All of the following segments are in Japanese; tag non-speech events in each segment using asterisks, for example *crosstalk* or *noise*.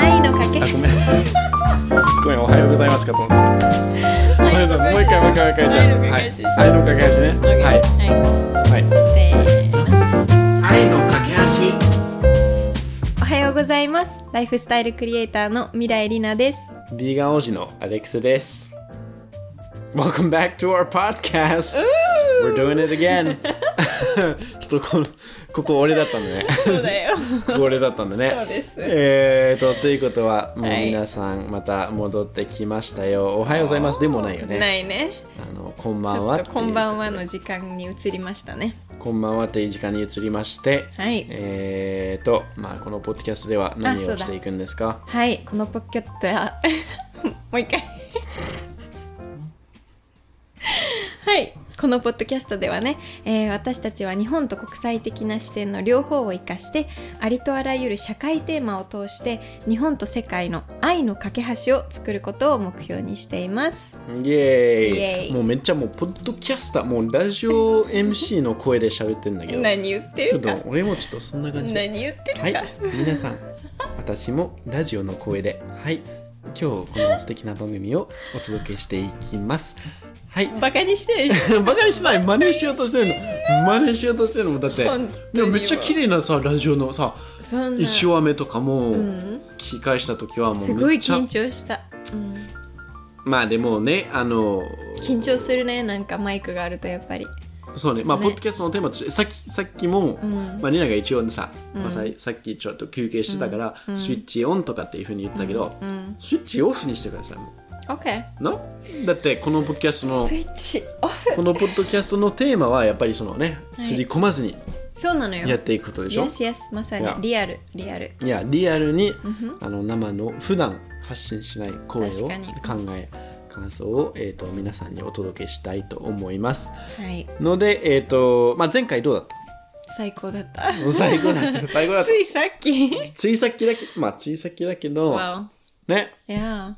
愛のかけあ、ごめん。ごめん、おはようございますかと思っもう一回、もう一回、もう一回、じゃあ。愛の架け橋はい。愛の架け橋ね。はい。はいはい。せーの愛の架けおはようございますライフスタイルクリエイターの未来りなです橋。ビーガン王子のアレックスです。Welcome back to our podcast. We're doing it again. *laughs* ちょっとこの、ここ俺だったんだね。そうだよ。ここ俺だったんだね。そうです。えーと、ということは、もうはい皆さんまた戻ってきましたよ。おはようございます。でもないよね。ないね。あの、こんちばんはこんばんはの時間に移りましたね。こんばんはという時間に移りまして、はい。えーと、まあ、このポッドキャストでは何をしていくんですか？はい。このポッキャットは *laughs* もう一回。*laughs* はいこのポッドキャストではね、えー私たちは日本と国際的な視点の両方を生かしてありとあらゆる社会テーマを通して日本と世界の愛の架け橋を作ることを目標にしています。イエーイ。イもうめっちゃもうポッドキャスター、もうラジオ MC の声で喋ってるんだけど、何言ってちょっるかと俺もちょっとそんな感じ。で。何言ってるか、はい、皆さん、私もラジオの声で、はい、今日この素敵な番組をお届けしていきます。はい。バカにしてる。*laughs* バカにしない。真似しようとしてるの。真似しようとしてるのだってでもめっちゃ綺麗なさラジオのさそんな。1話目とかもん。聞き返した時はもすごい緊張した、うん、まあでもねあの緊張するね。なんかマイクがあるとやっぱり。そうね。まあね。ポッドキャストのテーマとしてさっきさっきも、ん。まあ、リナが一応さ、まあ、ささっきちょっと休憩してたから、スイッチオンとかっていうふうに言ってたけど、うん。スイッチオフにしてくださいも OK うな？だってこのポッドキャストのスイッチオフ。このポッドキャストのテーマはやっぱりそのねはい。釣り込まずにそうなのよ。やっていくことでしょ、Yes, yes. まさにいや。リアルリアル。いやリアルに、あの生の普段発信しない声を考確かに。え感想を、えー、と皆さんにお届けしたいと思います。はい。ので、えーとまあ、前回どうだっ最高だった。た最後だった。*laughs* 最後だった。ついさっき。ついさっきだけまあついさっきだけど Wow ね。いや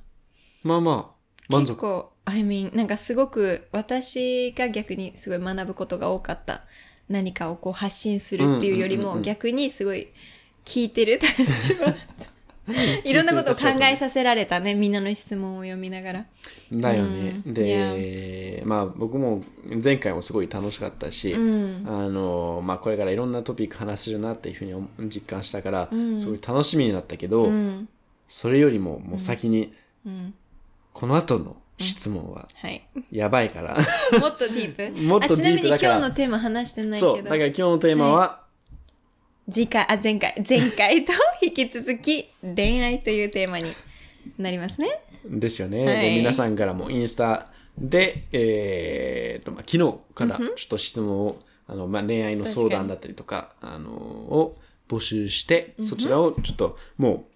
まあまあ満足。結構 I mean なんかすごく私が逆にすごい学ぶことが多かった。何かをこう発信するっていうよりも逆にすごい聞いてる。立場いろんなことを考えさせられたね。みんなの質問を読みながら。だよね、うん。で、まあ僕も前回もすごい楽しかったし、ん。あのまあこれからいろんなトピック話せるなっていうふうに思実感したから、すごい楽しみになったけど、うん。それよりももう先に、うんこの後の質問ははい。やばいから、もっとディープ？*laughs* もっとディープあちなみにだから今日のテーマ話してないけど。そうだから今日のテーマは、次回あ前回。前回と引き続き恋愛というテーマになりますね。ですよね、はい。で皆さんからもインスタで、えーとまあ、昨日からちょっと質問を、あのまあ、恋愛の相談だったりとかあのを募集して、そちらをちょっともう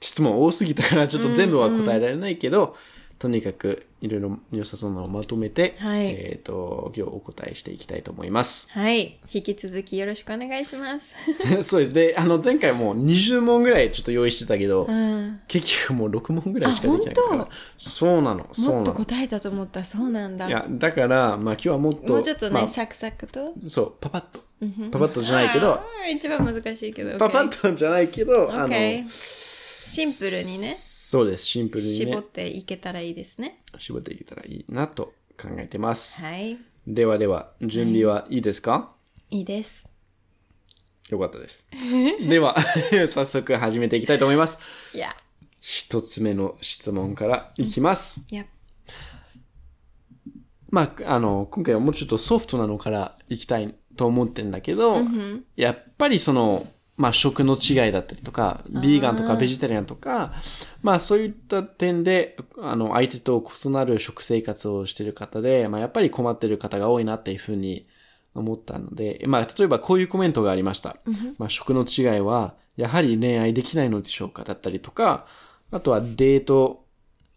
質問多すぎたからちょっと全部は答えられないけど、とにかくいろいろ良さそうなのをまとめて、はい。えっ、と今日お答えしていきたいと思います。はい。引き続きよろしくお願いします。*laughs* そうです。で、あの前回もう20問ぐらいちょっと用意してたけど、うん。結局もう6問ぐらいしかできないから。そうなの、そうもっと。答えたと思った。そうなんだ。いや、だから、まあ今日はもっと、もうちょっとね、まあサクサクと？そう、パパッと。パパッとじゃないけど。*laughs* 一番難しいけど。パパッとじゃないけど、あの、シンプルにね。そうです、シンプルにね。絞っ、ていけたらいいですね。絞っていけたらいいなと考えてます。はい。ではでは、準備はい。いですか、いいです。よかったです。では、*laughs* 早速始めていきたいと思います。いや。一つ目の質問からいきます。いや。まあ、あの、今回はもうちょっとソフトなのからいきたいと思ってんだけど、やっぱりその、まあ食の違いだったりとか、ビーガンとかベジタリアンとか、まあそういった点で、あの、相手と異なる食生活をしている方で、まあやっぱり困っている方が多いなっていうふうに思ったので、まあ例えばこういうコメントがありました。まあ食の違いは、やはり恋愛できないのでしょうかだったりとか、あとはデート、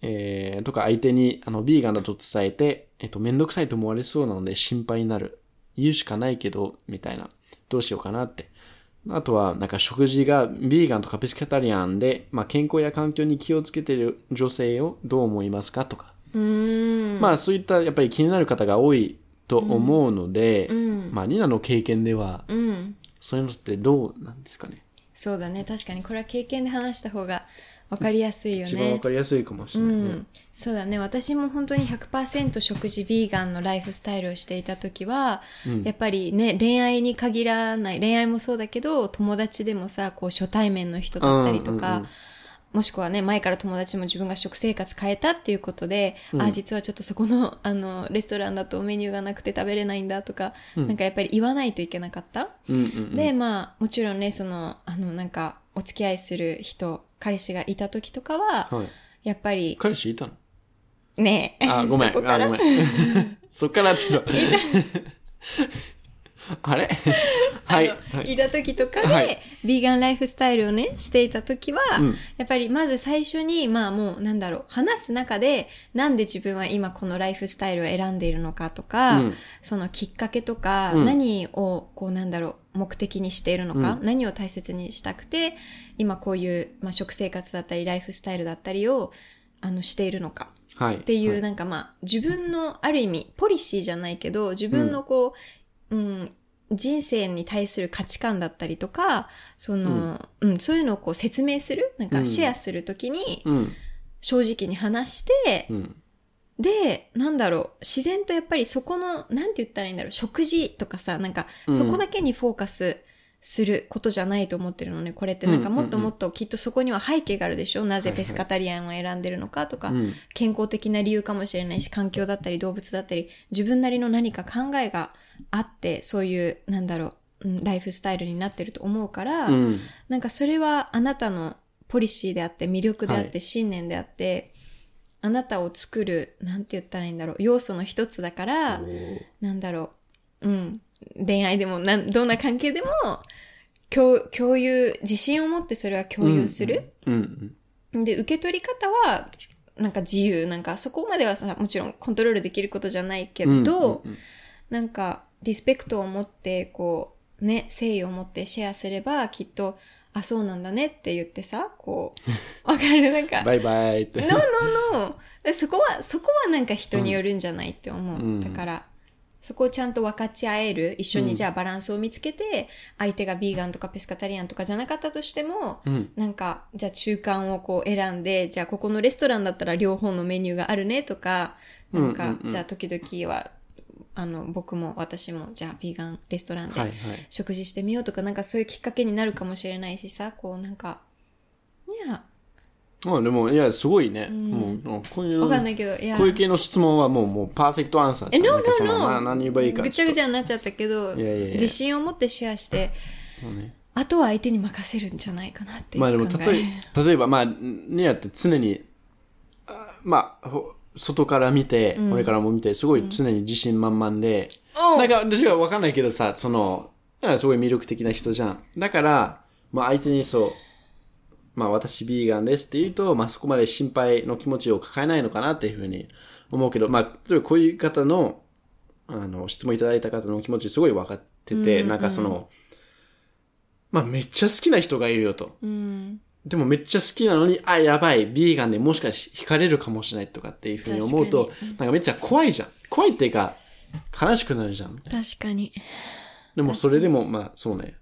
えー、とか相手に、あの、ビーガンだと伝えて、えっと、めんどくさいと思われそうなので心配になる。言うしかないけど、みたいな。どうしようかなって。あとは、なんか食事がビーガンとかペスカタリアンで、まあ、健康や環境に気をつけている女性をどう思いますかとか。うーんまあ、そういった、やっぱり気になる方が多いと思うので、んまあ、ニナの経験では、うんそういうのってどうなんですかね。そうだね。確かにこれは経験で話した方がわかりやすいよ一番わね。かりやすいかもしうれないね。ん、そうだね。私も本当に100%食事ビーガンのライフスタイルをしていた時は、やっぱりね恋愛に限らない恋愛もそうだけど友達でもさこう初対面の人だったりとか、うんうんうん。もしくはね前から友達も自分が食生活変えたっていうことで、あ実はちょっとそこの *laughs* あのレストランだとメニューがなくて食べれないんだとか、なんかやっぱり言わないといけなかった。うんうん。でまあもちろんねそのあのなんかお付き合いする人彼氏がいた時とかは、はい。やっぱり彼氏いたの？ねえあ、ごめん。あ、ごめん。*laughs* *laughs* そっからちょっと。*laughs* *laughs* あれ？*laughs* はい。はい。いた時とかで、はい。ビーガンライフスタイルをね、していた時は、うん。やっぱりまず最初に、まあもうなんだろう、話す中で、なんで自分は今このライフスタイルを選んでいるのかとか、うん。そのきっかけとか、うん。何をこうなんだろう、目的にしているのか、うん。何を大切にしたくて、今こういう、まあ、食生活だったり、ライフスタイルだったりを、あの、しているのか。はい。っていう、はなんかまあ、自分のある意味、ポリシーじゃないけど、自分のこう、うん、人生に対する価値観だったりとか、その、うん、そういうのをこう説明する、なんうん。かシェアするときに、うん。正直に話して、うん。で、なんだろう、自然とやっぱりそこの、なんて言ったらいいんだろう、食事とかさ、なんか、うん。そこだけにフォーカスすることじゃないと思ってるのね。これって。なんかもっともっときっとそこには背景があるでしょ？なぜペスカタリアンを選んでるのかとか、うん。健康的な理由かもしれないし、環境だったり動物だったり、自分なりの何か考えがあって、そういう、なんだろう、うんライフスタイルになってると思うから、うん。なんかそれはあなたのポリシーであって、魅力であって、はい信念であって、あなたを作る、なんて言ったらいいんだろう、要素の一つだから、なんだろう、うん、恋愛でもなん、どんな関係でも、共共有、自信を持ってそれは共有する。うん。うん。で、受け取り方は、なんか自由、なんかそこまではさ、もちろんコントロールできることじゃないけど、うんうんなんかリスペクトを持って、こう、ね、誠意を持ってシェアすれば、きっと、あ、そうなんだねって言ってさ、こう、*laughs* わかる？なんか、バイバイって。No, no, no. でそこは、そこはなんか人によるんじゃないって思う。うんだから、そこをちゃんと分かち合える、一緒にじゃあバランスを見つけて、相手がビーガンとかペスカタリアンとかじゃなかったとしても、うん。なんか、じゃあ中間をこう選んで、じゃあここのレストランだったら両方のメニューがあるねとか、なんか、うんうんうんじゃあ時々は、あの、僕も私も、じゃあビーガンレストランではいはい。食事してみようとか、なんかそういうきっかけになるかもしれないしさ、こうなんか、いや、まあでも、いや、すごいね。んもうこういうのわかんないけど、いや、こういう系の質問はもう、もう、パーフェクトアンサーえ、じゃん no, no, 何言えばいいか。ぐちゃぐちゃ。ゃになっちゃったけど、いやいやいや自信を持ってシェアして、そうねあとは相手に任せるんじゃないかなっていうまあでも、例え、例えば、まあ、ニアって常に、あまあ、ほ外から見て、俺からも見て、すごい常に自信満々で、おうなんか、私はわかんないけどさ、その、すごい魅力的な人じゃん。だから、まあ相手にそう、まあ私ビーガンですって言うと、まあそこまで心配の気持ちを抱えないのかなっていうふうに思うけど、まあ、例えばこういう方の、あの、質問いただいた方の気持ちすごい分かってて、なんかその、まあめっちゃ好きな人がいるよと。うん。でもめっちゃ好きなのに、あ、やばい、ビーガンでもしかして惹かれるかもしれないとかっていうふうに思うと、なんかめっちゃ怖いじゃん。怖いっていうか、悲しくなるじゃん。確かに。でもそれでも、まあそうね。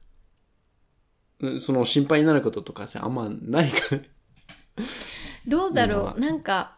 うんその心配になることとかさ、あんまないから。どうだろうなんか、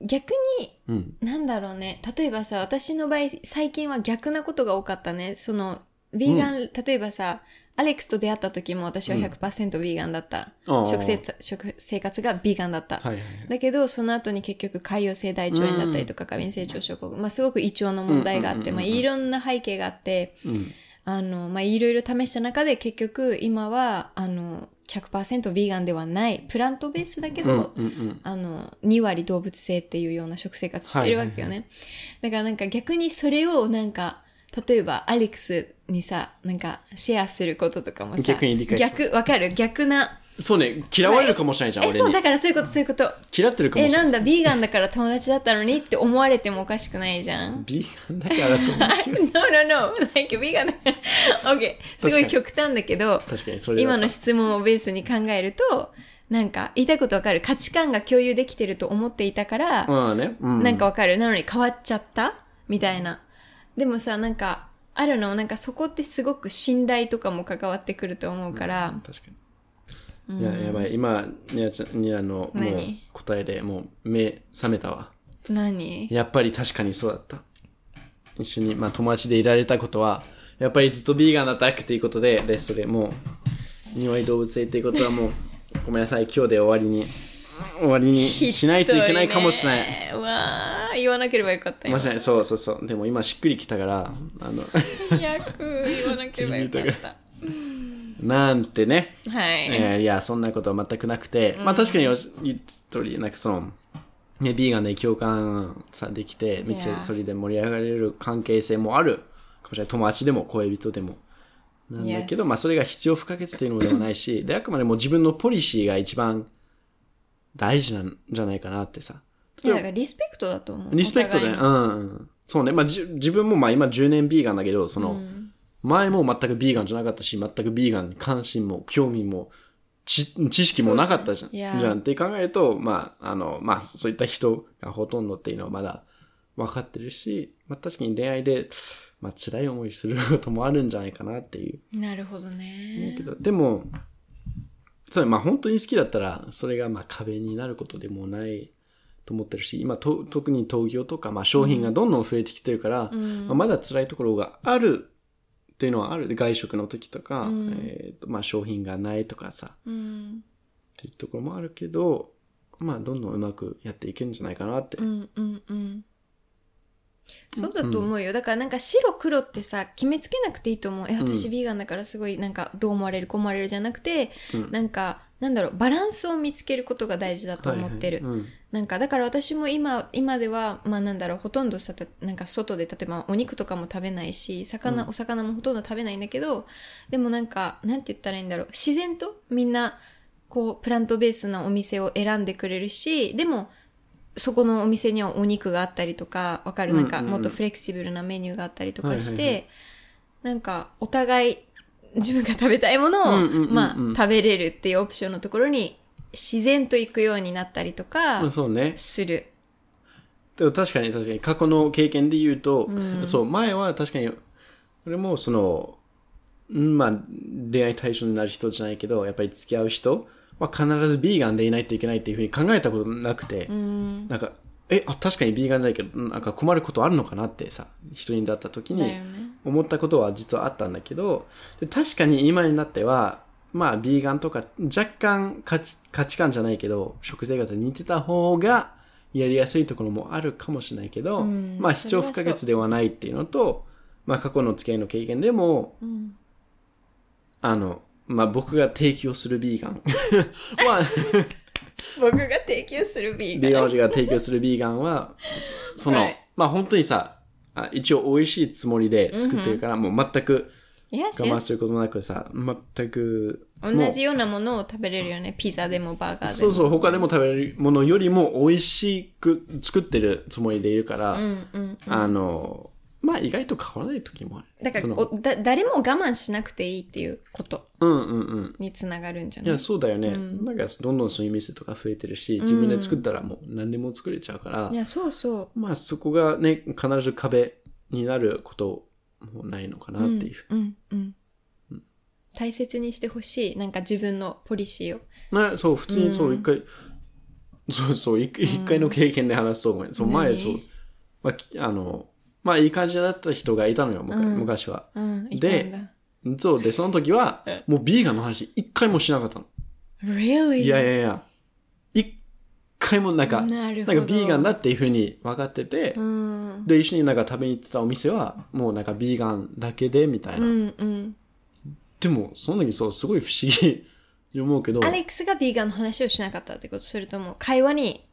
逆に、うん。なんだろうね。例えばさ、私の場合、最近は逆なことが多かったね。その、ビーガン、例えばさ、アレックスと出会った時も私は100%ビーガンだった。ああ食生食生活がビーガンだった。はいはいはい。だけど、その後に結局、潰瘍性大腸炎だったりとか、過敏性腸症候群、まあ、すごく胃腸の問題があって、まあ、いろんな背景があって、うん。あの、まあ、いろいろ試した中で、結局、今は、あの、100%ビーガンではない、プラントベースだけど、うんうんうん。あの、2割動物性っていうような食生活してるわけよね。だからなんか逆にそれをなんか、例えばアレックスにさ、なんかシェアすることとかもさ、逆に理解して逆、わかる？逆な。そうね、嫌われるかもしれないじゃん、え、そう、俺にだ。からそういうこと、そういうこと。嫌ってるかもえ、しれない。なんだ、ビーガンだから友達だったのにって思われてもおかしくないじゃん？ビーガンだからと思っちゃう no, no, no. Like, ビーガンだ *laughs* から。OK。すごい極端だけど、確かにそれだ今の質問をベースに考えると、なんか、言いたいことわかる？価値観が共有できてると思っていたから、まあね。うん。なんかわかる？なのに変わっちゃった？みたいな。でもさ、なんか、あるの、なんかそこってすごく信頼とかも関わってくると思うから、確かに。いや、やばい。今、ニアちゃん、ニアの、もう何答えでもう目覚めたわ。何？やっぱり確かにそうだった。一緒に、まあ友達でいられたことは、やっぱりずっとビーガンだったっていうことで、レストでもう、庭に動物園っていうことはもう、ごめんなさい、今日で終わりに、終わりにしないといけないかもしれない。ひどねうわー言わなければよかったい。そうそうそう。でも今しっくりきたから、あの、最悪言わなければよかったなんてね。はい、えーいや、そんなことは全くなくて、まあ確かに言った通り、なんかその、ね、ビーガンで共感さできて、めっち.ゃそれで盛り上がれる関係性もあるかもしれない。友達でも恋人でも。なんだけど.まあそれが必要不可欠というのではないし、で、あくまでも自分のポリシーが一番大事なんじゃないかなってさ。いやだからリスペクトだと思う。リスペクトで、うんうん。そうね。まあじ自分もまあ今10年ビーガンだけど、その、前も全くビーガンじゃなかったし、全くビーガンに関心も興味も知知識もなかったじゃん。じゃんって考えると、まあ、あの、まあ、そういった人がほとんどっていうのはまだ分かってるし、まあ確かに恋愛で、まあ辛い思いすることもあるんじゃないかなっていう。なるほどね。けど、でも、それまあ本当に好きだったら、それがまあ壁になることでもないと思ってるし、今と特に東京とか、まあ商品がどんどん増えてきてるから、まあ、まだ辛いところがあるっていうのはある。外食の時とか、えーとまあ商品がないとかさ、うんっていうところもあるけど、まあどんどんうまくやっていけるんじゃないかなって。うんうんうんそうだと思うよ。だからなんか白黒ってさ、決めつけなくていいと思う。え、私ビーガンだからすごいなんかどう思われる、こう思われるじゃなくて、なんか、なんだろう、バランスを見つけることが大事だと思ってる。はいはい。うん。なんか、だから私も今、今では、まあなんだろう、ほとんどさ、たなんか外で、例えばお肉とかも食べないし、魚、お魚もほとんど食べないんだけど、でもなんか、なんて言ったらいいんだろう、自然とみんな、こう、プラントベースなお店を選んでくれるし、でも、そこのお店にはお肉があったりとか、わかる？なんか、もっとフレキシブルなメニューがあったりとかして、はいはいはなんか、お互い、自分が食べたいものを、うんうんうんうんまあ、食べれるっていうオプションのところに、自然と行くようになったりとか、うんそうね。する。でも確かに確かに過去の経験で言うと、そう、前は確かに、俺もその、うんまあ、恋愛対象になる人じゃないけど、やっぱり付き合う人は必ずビーガンでいないといけないっていうふうに考えたことなくて、なんか、え、あ、確かにビーガンじゃないけど、なんか困ることあるのかなってさ、人に出った時にだよね思ったことは実はあったんだけど、で確かに今になっては、まあ、ビーガンとか若干価値価値観じゃないけど、食生活に似てた方がやりやすいところもあるかもしれないけど、んまあ、必要不可欠ではないっていうのと、まあ、過去の付き合いの経験でも、ん。あの、まあ、僕が提供するビーガン。*laughs* は、*laughs* 僕が提供するビーガン。ビーガン王子が提供するビーガンは、その、はい。まあ本当にさ、あ一応美味しいつもりで作ってるから、もう全く Yes, 我慢 yes. することなくさ、全く、もう同じようなものを食べれるよね。ピザでもバーガーでも。そうそう、他でも食べれるものよりも美味しく作ってるつもりでいるから、うんうん。あの、まあ意外と変わらない時もある。だからおだ、誰も我慢しなくていいっていうことうんうんうん。につながるんじゃい？や、ないそうだよね。なんかどんどんそういう店とか増えてるし、自分で作ったらもう何でも作れちゃうから、いや、そうそまあそこがね、必ず壁になることもないのかなっていう。う。うんうん。大切にしてほしい。なんか自分のポリシーを。ね、そう、普通にそう、一回、そうそう、一一回の経験で話すと思う。そう、前、何そう、まあき、あの、まあ、いい感じだった人がいたのよ、昔昔は。でだ。、そう、で、その時は、もうビーガンの話一回もしなかったの。Really? いやいやいや、一回もなんか、なるほどんかビーガンだっていうふうに分かってて、うん。で、一緒になんか食べに行ってたお店は、もうなんかビーガンだけで、みたいな。うんうん。でも、その時そう、すごい不思議 *laughs* に思うけど、アレックスがビーガンの話をしなかったってこと？それとも会話に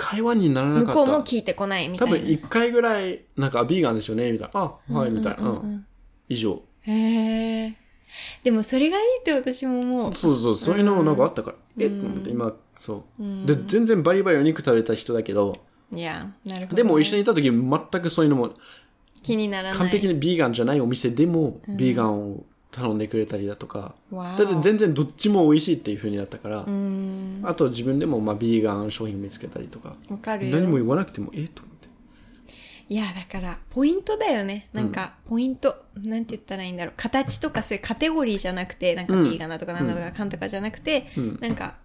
会話にならなかった。向こうも聞いてこないみたいな。多分一回ぐらい、なんか、ビーガンですよねみたいな。あ、はい、みたいな。うん。以上。へえ。でもそれがいいって私も思う。そうそう、そういうのなんかあったから。えと思って、今、そう。で、全然バリバリお肉食べた人だけど、いや、なるほど、でも一緒にいた時全くそういうのも、気にならない。完璧にビーガンじゃないお店でも、ビーガンを頼んでくれたりだとか、わだって全然どっちも美味しいっていう風になったから、うん。あと自分でもまあビーガン商品見つけたりとか、わかるよ。何も言わなくても、えと思って。いや、だから、ポイントだよね。なんか、ポイント。なんて言ったらいいんだろう。形とかそういうカテゴリーじゃなくて、なんか、うんビーガンだとかなんだとか、かんとかじゃなくて、うんなんか、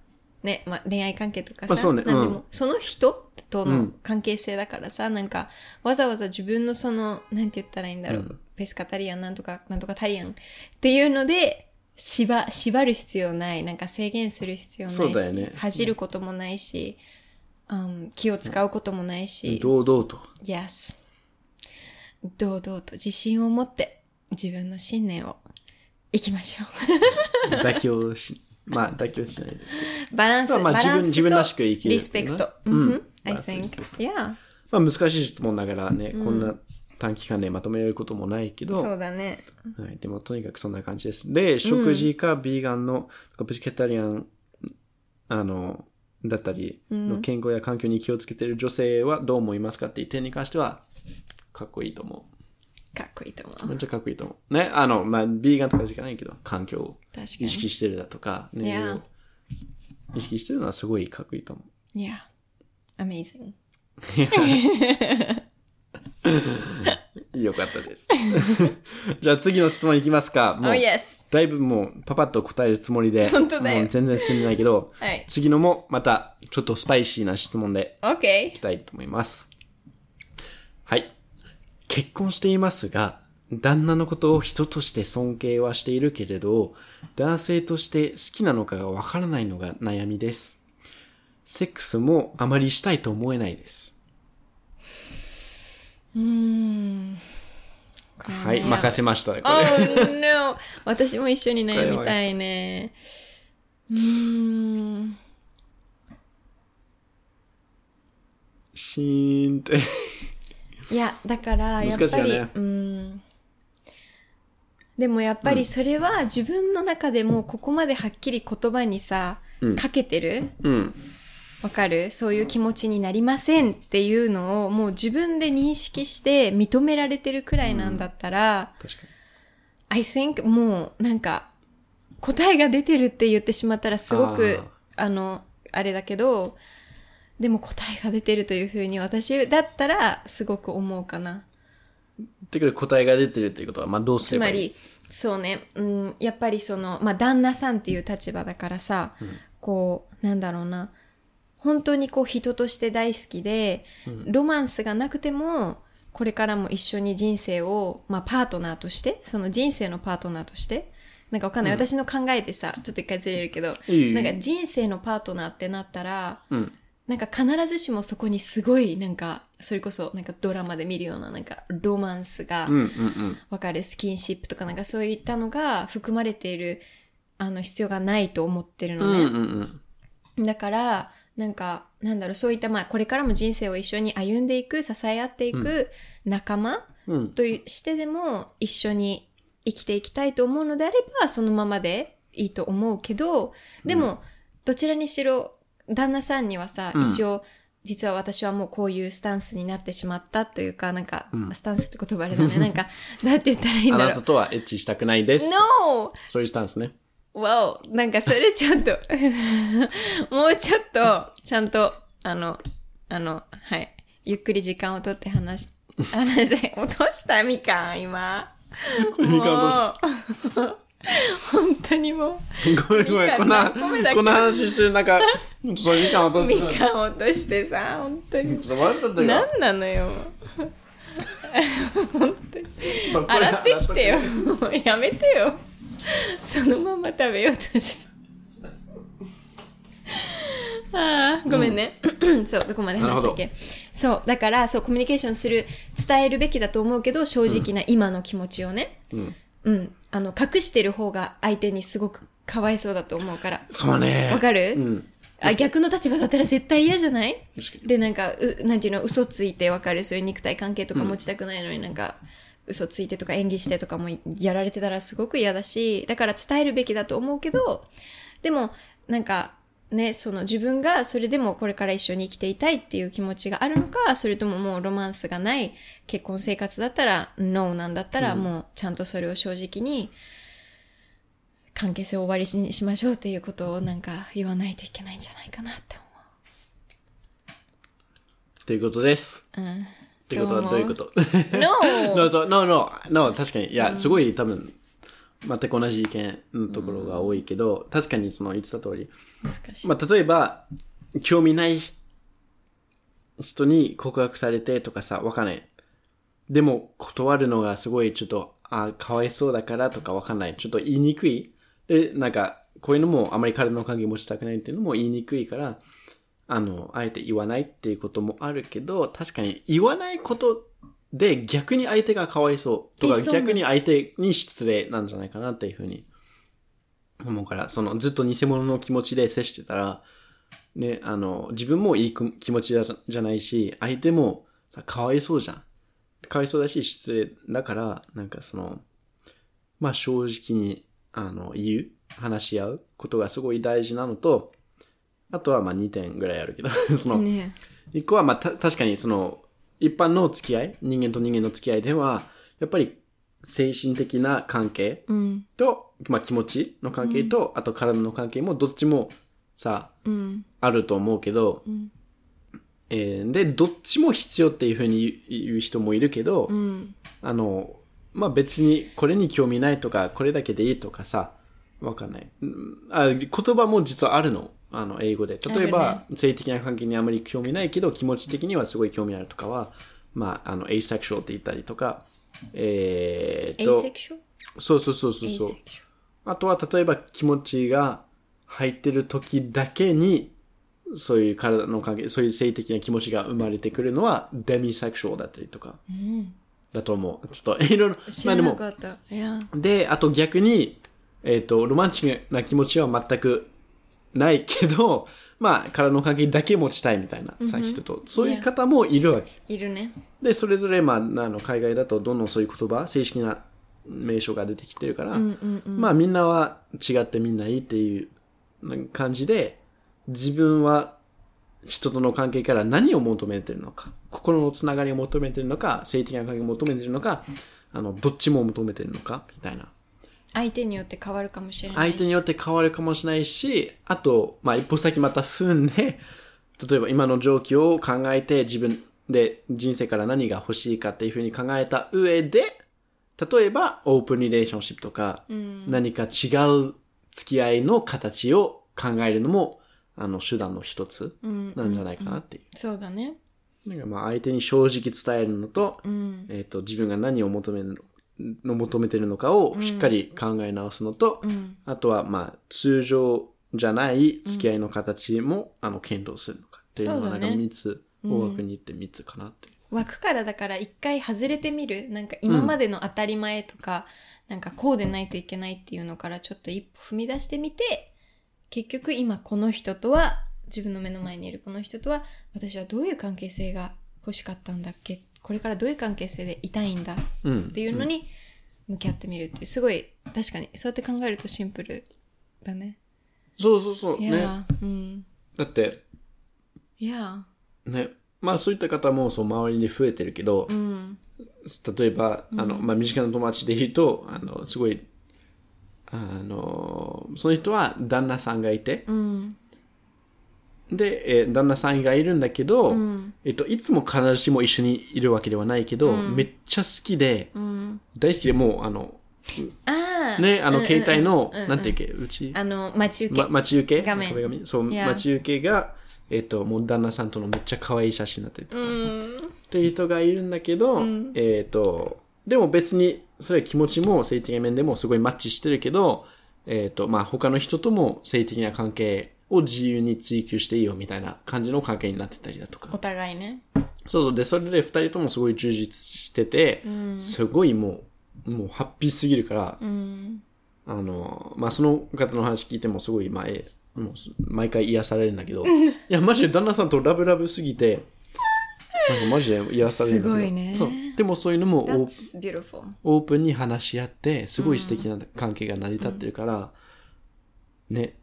ね、まあ、恋愛関係とかさ、ねなんでも、うんその人とのうん関係性だからさ、なんか、わざわざ自分のその、なんて言ったらいいんだろう。うんペスカタリアン、なんとか、なんとかタリアンっていうので、縛、縛る必要ない。なんか制限する必要ないし。そうだよね恥じることもないし、うん、気を使うこともないし。堂々と。Yes. 堂々と自信を持って自分の信念を生きましょう。妥協し、まあ *laughs* 妥協しないで。バランス、まあバランスと自分自分らしく生きるリスペクト。ううん I think. Yeah. まあ難しい質問だからね、こんな短期間でまとめることもないけど、そうだね。はい、でもとにかくそんな感じです。で、食事かビーガンの、ベジケタリアン、あの、だったり、の健康や環境に気をつけている女性はどう思いますかっていう点に関しては、かっこいいと思かっこいいと思う。う。めっちゃかっこいいと思う。ね、あの、まあ、ビーガンとかじゃないけど、環境を意識に。してるだとか、ね、Yeah. 意識してるのはすごいかっこいいと思う。Yeah. Amazing. *laughs* *laughs* よかったです。*laughs* じゃあ次の質問いきますか。も Oh う yes. だいぶもうパパッと答えるつもりで、本当だよもう全然進んでないけど、はい次のもまたちょっとスパイシーな質問で.いきたいと思います。はい。結婚していますが、旦那のことを人として尊敬はしているけれど、男性として好きなのかがわからないのが悩みです。セックスもあまりしたいと思えないです。うーん。はい、任せました。これ Oh no! 私も一緒に悩みたいね。うーん。シーンって。いや、だから、やっぱり、ねうん。でもやっぱりそれは自分の中でもここまではっきり言葉にさ、うんかけてるうん。わかる？そういう気持ちになりませんっていうのをもう自分で認識して認められてるくらいなんだったら、確かに。I think もうなんか答えが出てるって言ってしまったらすごくあのあれだけどでも答えが出てるというふうに私だったらすごく思うかな。てくる答えが出てるっていうことは、まあどうすればいい？つまりそうね、うん、やっぱりその、まあ、旦那さんっていう立場だからさ、こうなんだろうな本当にこう人として大好きで、ロマンスがなくてもこれからも一緒に人生を、まあ、パートナーとしてその人生のパートナーとしてなんかわかんない、私の考えでさちょっと一回ずれるけどいいよなんか人生のパートナーってなったらうん。なんか必ずしもそこにすごいなんかそれこそなんかドラマで見るようななんかロマンスが、うんうんうん。わかる？スキンシップとかなんかそういったのが含まれているあの必要がないと思ってるのね。うんうんうん。だから、なんか、なんだろう、そういったまあこれからも人生を一緒に歩んでいく、支え合っていく仲間うん。としてでも一緒に生きていきたいと思うのであれば、そのままでいいと思うけど、でも、どちらにしろ、旦那さんにはさ、うん一応、実は私はもうこういうスタンスになってしまったというか、なんか、うんスタンスって言葉あれだね。なんか、*laughs* なんて言ったらいいんあだろう。なたとはエッチしたくないです。No! そういうスタンスね。Wow! なんかそれちょっと、*laughs* もうちょっと、ちゃんと、あの、あの、はい。ゆっくり時間をとって話し、話して、*laughs* 落としたみかん、今。みかんもう、本当にもごめんごめん、こんな、こんな話して、なんか、そう、みかん落う、みとすの？ちかん落としてさ、本当に。ょっと笑っちゃったよ。何なのよ。本当に。洗ってきてよ。もうやめてよ。*laughs* そのまま食べようとして。*laughs* ああ、ごめんね。*clears throat* そう、どこまで話したっけ？そう、だから、そう、コミュニケーションする、伝えるべきだと思うけど、正直な今の気持ちをね、うん。うん、あの、隠してる方が相手にすごくかわいそうだと思うから。そうね。わかる？うん。あ逆の立場だったら絶対嫌じゃない？で、なんか、う、なんていうの、嘘ついてわかる、そういう肉体関係とか持ちたくないのになんか、嘘ついてとか演技してとかもやられてたらすごく嫌だし、だから伝えるべきだと思うけど、でも、なんか、ね、その自分がそれでもこれから一緒に生きていたいっていう気持ちがあるのか、それとももうロマンスがない結婚生活だったら、ノーなんだったら、もうちゃんとそれを正直に、関係性を終わりにしましょうっていうことをなんか言わないといけないんじゃないかなってということです。思う。うん。ってことはどういうこと？No! *laughs* no, no, no, no, 確かに。いや、すごい多分、全く同じ意見のところが多いけど、確かにその言ってた通り。難しい。まあ、例えば、興味ない人に告白されてとかさ、わかんない。でも、断るのがすごいちょっと、あ、かわいそうだからとかわかんない。ちょっと言いにくい。で、なんか、こういうのもあまり彼の関係持ちたくないっていうのも言いにくいから、あの、あえて言わないっていうこともあるけど、確かに言わないことで逆に相手がかわいそうとか逆に相手に失礼なんじゃないかなっていうふうに思うから、そのずっと偽物の気持ちで接してたら、ね、あの、自分もいい気持ちじゃじゃないし、相手もさ、かわいそうじゃん。かわいそうだし、失礼だから、なんかその、まあ正直に、あの、言う、話し合うことがすごい大事なのと、あとはまあ2点ぐらいあるけど、*laughs* その、ね一個はまあた確かにその、一般の付き合い、人間と人間の付き合いでは、やっぱり精神的な関係うん。と、まあ気持ちの関係と、あと体の関係もどっちもさ、うん。あると思うけど、んえーで、どっちも必要っていうふうに言う人もいるけど、うん。あの、まあ、別にこれに興味ないとか、これだけでいいとかさ、わかんない。うんあ言葉も実はあるの。あの、英語で。例えば、性的な関係にあまり興味ないけど、気持ち的にはすごい興味あるとかは、まあ、あの、asexual って言ったりとか、えー、と、asexual? そうそうそうそうそう。あとは、例えば気持ちが入ってる時だけに、そういう体の関係、そういう性的な気持ちが生まれてくるのは、デミセクシュアルだったりとか、だと思う。ちょっと、*laughs* いろいろ、知まあでも、らなかった。いや。で、あと逆に、えっ、と、ロマンチックな気持ちは全くないけど、まあ、体の関係だけ持ちたいみたいなさ、人と。そういう方もいるわけ。いるね。で、それぞれ、まあ、あの、海外だとどんどんそういう言葉、正式な名称が出てきてるから、まあ、みんなは違ってみんないいっていう感じで、自分は人との関係から何を求めてるのか、心のつながりを求めてるのか、性的な関係を求めてるのか、あの、どっちも求めてるのか、みたいな。相手によって変わるかもしれないし。相手によって変わるかもしれないし、あと、まあ、一歩先また踏んで、*laughs* 例えば今の状況を考えて自分で人生から何が欲しいかっていうふうに考えた上で、例えばオープンリレーションシップとか、何か違う付き合いの形を考えるのも、あの、手段の一つなんじゃないかなっていう。そうだね。なんかまあ相手に正直伝えるのと、うん。えっ、と、自分が何を求めるのの求めてるのかをしっかり考え直すのと、うん。あとは、まあ、通常じゃない付き合いの形も、あの、検討するのかっていうのが、なんかそうだね。3つ、大枠に言って3つかなって。枠からだから一回外れてみる。なんか今までの当たり前とか、なんかこうでないといけないっていうのからちょっと一歩踏み出してみて、結局今この人とは、自分の目の前にいるこの人とは、私はどういう関係性が欲しかったんだっけこれからどういう関係性でいたいんだっうん。ていうのに向き合ってみるっていう、すごい確かにそうやって考えるとシンプルだね。そうそうそう。いやね。ー、うん。だって、いやね。まあ、そういった方も、そう、周りに増えてるけどー、、うん。例えば、あの、まあ、身近な友達で言うと、あの、すごい、あの、その人は旦那さんがいて、うん。で、えー旦那さんがいるんだけど、ん。えっと、いつも必ずしも一緒にいるわけではないけど、めっちゃ好きで、うん。大好きでもう、あの、ああ。ね、あの、うんうん携帯の、うんうん。なんていうっけ、うち、あの、待ち受け。ま、待ち受け？画面。壁紙そう、待ち受けが、えっと、もう旦那さんとのめっちゃ可愛い写真だったりとか、っうん。ていう人がいるんだけど、ん。えっと、でも別に、それは気持ちも性的な面でもすごいマッチしてるけど、えっと、まあ、他の人とも性的な関係を自由に追求していいよみたいな感じの関係になってたりだとか。お互いね。そうそう。で、それで二人ともすごい充実してて、うん。すごいもう、もうハッピーすぎるから、うん。あの、まあ、その方の話聞いてもすごい、まあ、えもう毎回癒されるんだけど、いや、マジで旦那さんとラブラブすぎて、なんかマジで癒されるんだけど。すごいねそう。でもそういうのもオー.オープンに話し合って、すごい素敵な関係が成り立ってるから、ね、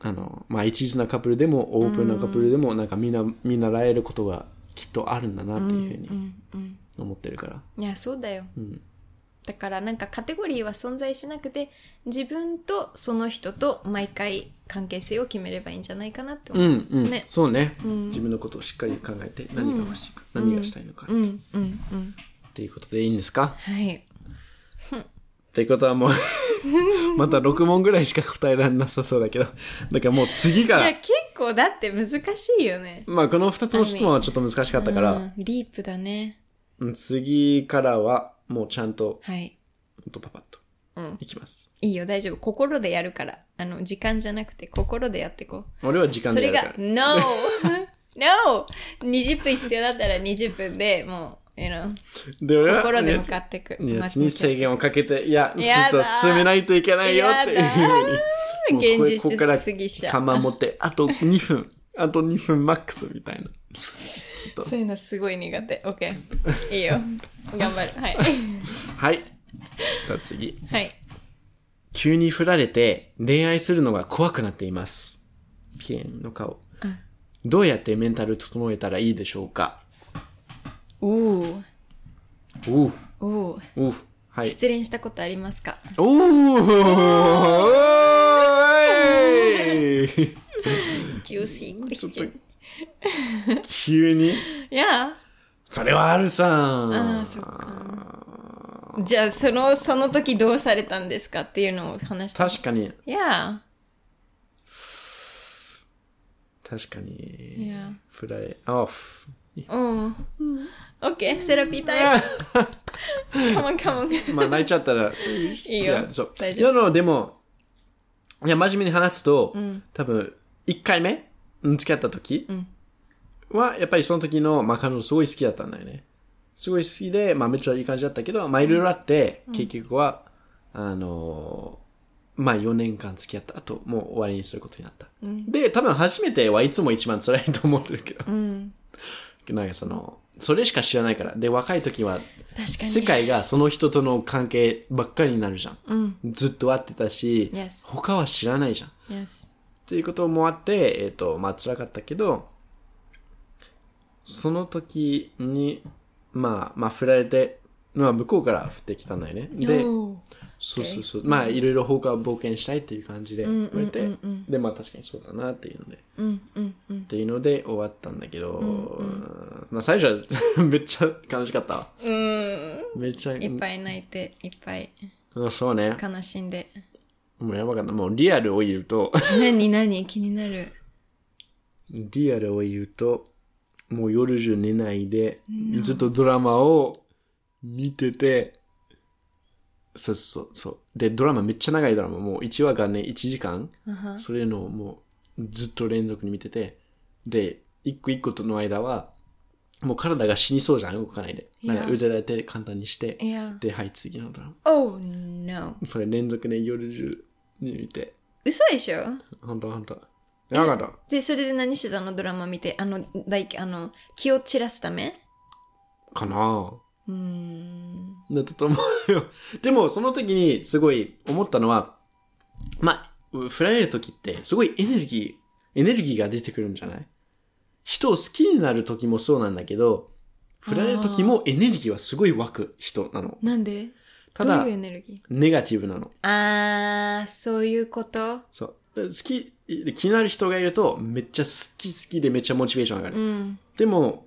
あの、まあ、一途なカップルでも、オープンなカップルでも、なんかみんな、見習えることがきっとあるんだなっていうふうにうん。うん。思ってるから。いや、そうだよ。だからなんかカテゴリーは存在しなくて、自分とその人と毎回関係性を決めればいいんじゃないかなって思う。うんうん。ねそうね、自分のことをしっかり考えて、何が欲しいか、何がしたいのか、うん、うん、うん。っていうことでいいんですか？はい。っていうことはもう、*laughs* また6問ぐらいしか答えられなさそうだけど、だからもう次いや、が、結構だって難しいよね。まあこの2つの質問はちょっと難しかったから、うん、ディープだね。うん次からはもうちゃんと、はい。ほんとパパッとうん。いきます。いいよ、大丈夫。心でやるから。あの、時間じゃなくて心でやってこう。俺は時間それがでやるから。、No! *laughs* No! 20分必要だったら20分でもう、you know, で、俺は、心で向かっていく。やつに制限をかけて、いや、ちょっと進めないといけないよっていうふうに。現実ここからすぎしゃカンマ持って、あと2分、あと2分マックスみたいな。ちょっとそういうのすごい苦手。OK。いいよ。頑張る。はい。はい。じゃあ次。はい。急に振られて恋愛するのが怖くなっています。ピエンの顔。どうやってメンタル整えたらいいでしょうか？おー。おう、おー。おう、はい。失恋したことありますか？おーいジューシークリスチャン。急に？いやそれはあるさああ、そっか。じゃあ、その、その時どうされたんですかっていうのを話して。確かに、いや確かに。いや振られ、あ、ふうん。OK、セラピータイム。*laughs* カモンカモン。まあ泣いちゃったら、いいいよやそう。大丈夫いや、でもでも、いや、真面目に話すと、ん多分、1回目うん付き合った時んは、やっぱりその時の、まあ彼女すごい好きだったんだよね。すごい好きで、まあめっちゃいい感じだったけど、まあいろいろあって、結局は、あのーまあ4年間付き合った後、もう終わりにすることになった。で、多分初めてはいつも一番辛いと思ってるけど。うん。なんかその、それしか知らないから。で、若い時は。世界がその人との関係ばっかりになるじゃん。うん。ずっと会ってたし、Yes. 他は知らないじゃん。Yes. っていうこともあって、えっ、と、まあ辛かったけど、その時に、まあ、まあ振られて、まあ向こうから降ってきたんだよね。で、そうそうそう。まあいろいろ他は冒険したいっていう感じで言われて、で、まあ確かにそうだなっていうので、うんうんうん。っていうので終わったんだけど、まあ最初は *laughs* めっちゃ悲しかったわ。うん。めっちゃ、いっぱい泣いて、いっぱいうんそうね。悲しんで。もうやばかった。もうリアルを言うと、*laughs* 何何？気になる。リアルを言うと、もう夜中寝ないで、ずっとドラマを見てて、そうそうそう。で、ドラマめっちゃ長いドラマ、もう1話がね、1時間、それのもうずっと連続に見てて、で、一個一個との間は、もう体が死にそうじゃん、動かないで。なんか Yeah. 腕立て簡単にして、いや。で、はい、次のドラマ。Oh no. それ連続ね、夜中に見て、嘘でしょ？ほんとほんと。やばかった。で、それで何してたの？ドラマ見て。あの、like, あの、気を散らすため？かなうーん。だったと思うよ。でも、その時にすごい思ったのは、まあ、振られる時って、すごいエネルギー、エネルギーが出てくるんじゃない？人を好きになる時もそうなんだけど、振られる時もエネルギーはすごい湧く人なの。なんで？ただどういうエネルギー？ネガティブなの。あー、そういうこと？そう。好き、気になる人がいると、めっちゃ好き好きでめっちゃモチベーション上がる。うん。でも、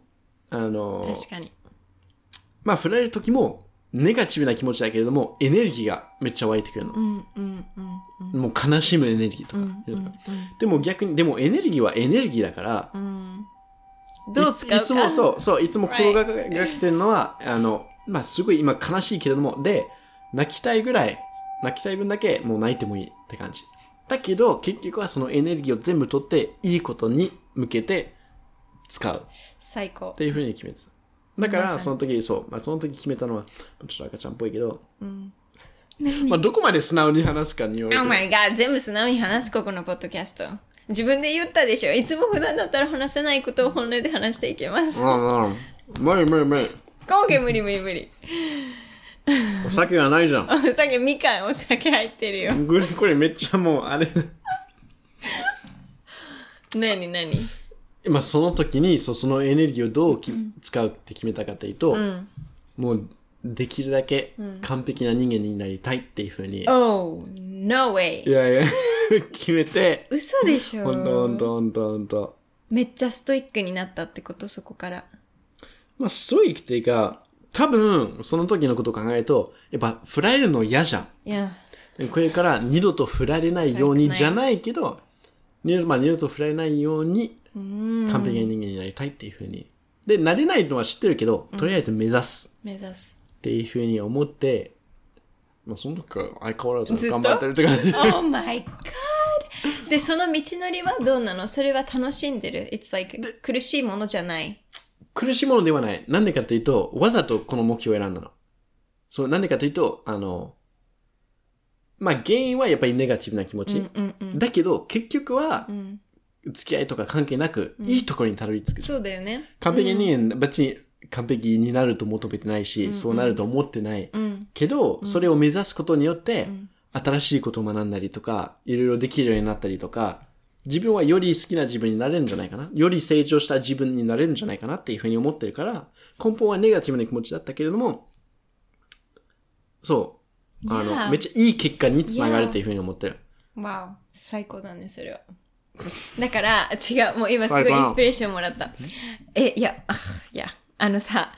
あの、確かに。まあ、振られる時も、ネガティブな気持ちだけれども、エネルギーがめっちゃ湧いてくるの。うん、うん、うん、うん。もう悲しむエネルギーとか。うん、でも逆に、でもエネルギーはエネルギーだから、うん。どう使うかいついつもそう、そう、いつも心がけてるのは、あの、まあ、すごい今悲しいけれども、で、泣きたいぐらい、泣きたい分だけもう泣いてもいいって感じ。だけど、結局はそのエネルギーを全部取って、いいことに向けて使う。最高っ。ていうふうに決めてた。だから、その時、そう、まあ、その時決めたのは、ちょっと赤ちゃんっぽいけど、んまあ、どこまで素直に話すかによる Oh my god, 全部素直に話すここのポッドキャスト。自分で言ったでしょいつも普段だったら話せないことを本音で話していけます。うんうん。無理無理無理。今回無理無理無理。お酒がないじゃん。お酒、みかんお酒入ってるよ。これ、これめっちゃもう、あれ、なになに今その時に、そうそのエネルギーをどうき、使うって決めたかというと、んもう、できるだけ完璧な人間になりたいっていうふうに、Oh, no way. いやいや、*laughs* 決めて、嘘でしょほんとほんとほんとほんと。めっちゃストイックになったってこと、そこから。まあ、ストイックっていうか、多分、その時のことを考えると、やっぱ、振られるの嫌じゃん。いや、これから二度と振られないようにじゃないけど、二度,、まあ、二度と振られないようにうん。完璧な人間になりたいっていうふうに。で、なれないのは知ってるけど、とりあえず目指す目指す。っていうふうに思って、まあ、その時から相変わらず頑張ってるって感じ。*laughs* Oh my god! で、その道のりはどうなの？それは楽しんでる ?It's like 苦しいものじゃない？苦しいものではない。なんでかというと、わざとこの目標を選んだの。そう、なんでかというと、あの、まあ、原因はやっぱりネガティブな気持ち。うんうんうん。だけど、結局はう、ん、付き合いとか関係なく、いいところにたどり着く。そうだよね。完璧人間、別に完璧になると求めてないし、そうなると思ってない。うん。けど、それを目指すことによって、ん新しいことを学んだりとか、いろいろできるようになったりとか、自分はより好きな自分になれるんじゃないかな。より成長した自分になれるんじゃないかなっていうふうに思ってるから、根本はネガティブな気持ちだったけれども、そう。あの.めっちゃいい結果につながるっていうふうに思ってる。わお、最高だね、それは。*laughs* だから、違う、もう今すごいインスピレーションもらった。え、いや、あいや、あのさ、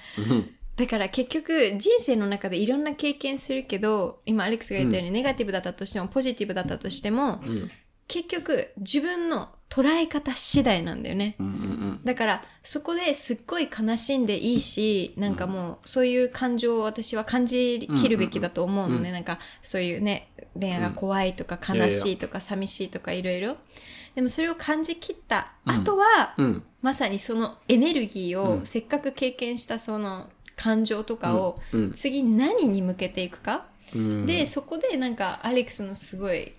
だから結局人生の中でいろんな経験するけど、今アレックスが言ったように、ネガティブだったとしてもポジティブだったとしても、結局自分の捉え方次第なんだよね。うんうんうん。だからそこですっごい悲しんでいいし、なんかもうそういう感情を私は感じきるべきだと思うのね。なんかそういうね、恋愛が怖いとか悲しいとか寂しいとかいろいろ。でもそれを感じきった後は、うん。まさにそのエネルギーを、せっかく経験したその感情とかを、うんうん次何に向けていくか。うん。で、そこでなんかアレックスのすごい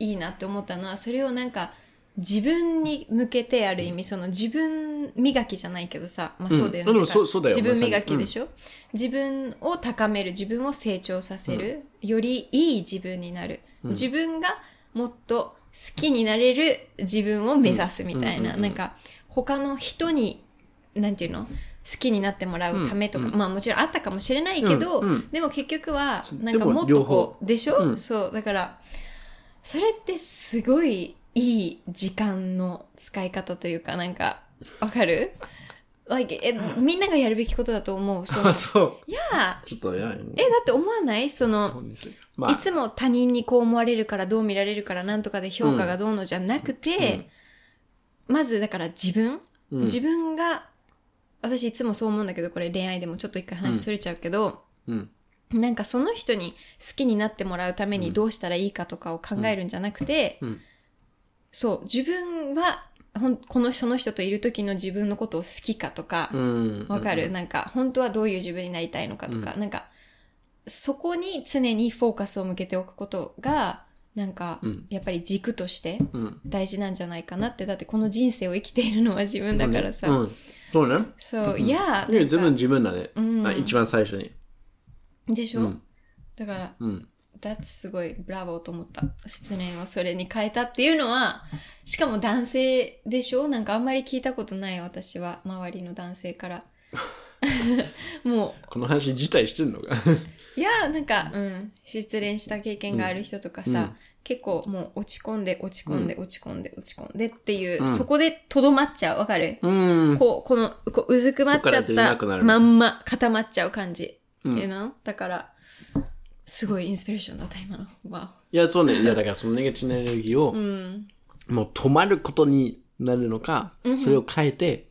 いいなって思ったのは、それをなんか自分に向けてある意味、その自分磨きじゃないけどさ、まあそうだよね。うん自分磨きでしょ、自分を高める、自分を成長させる、よりいい自分になる。自分がもっと好きになれる自分を目指すみたいな、なんか他の人に、なんていうの？好きになってもらうためとか、まあもちろんあったかもしれないけど、うんうん。でも結局は、なんかもっと両こう、でしょ、うん。そう、だから、それってすごいいい時間の使い方というか、なんか、わかる？Like, え、みんながやるべきことだと思う。そのあ、*laughs* そう。いや、ちょっと、いや、え、だって思わない？その、まいつも他人にこう思われるからどう見られるからなんとかで評価がどうのじゃなくて、まずだから自分、うん。自分が、私いつもそう思うんだけど、これ恋愛でもちょっと一回話それちゃうけど、うん。なんかその人に好きになってもらうためにどうしたらいいかとかを考えるんじゃなくて、うんそう、自分は、ほんこのその人といる時の自分のことを好きかとか、うん。わかる、なんか、本当はどういう自分になりたいのかとか、なんか、そこに常にフォーカスを向けておくことが、なんか、うんやっぱり軸としてうん。大事なんじゃないかなって、だってこの人生を生きているのは自分だからさ。うん。そうね。そう、いや、いや、なんか全部自分だね。うんあ一番最初に。でしょ、うんだから、うん。that's すごいブラボーと思った。失恋をそれに変えたっていうのは、しかも男性でしょ？なんかあんまり聞いたことない私は、周りの男性から。*laughs* もこの話自体してんのか？う、いや、なんか、うん、失恋した経験がある人とかさ、うん結構もう落ち込んで落ち込んで落ち込んで落ち込んでっていう、うんそこでとどまっちゃう？わかる、うん。こう、この、こう、うずくまっちゃったくなるまんま固まっちゃう感じ。うん know? だから、すごいインスピレーションだった、今の。わいや、そうね。いや、だからそのネガティブなエネルギーをお。う、ん。もう止まることになるのか、それを変えて、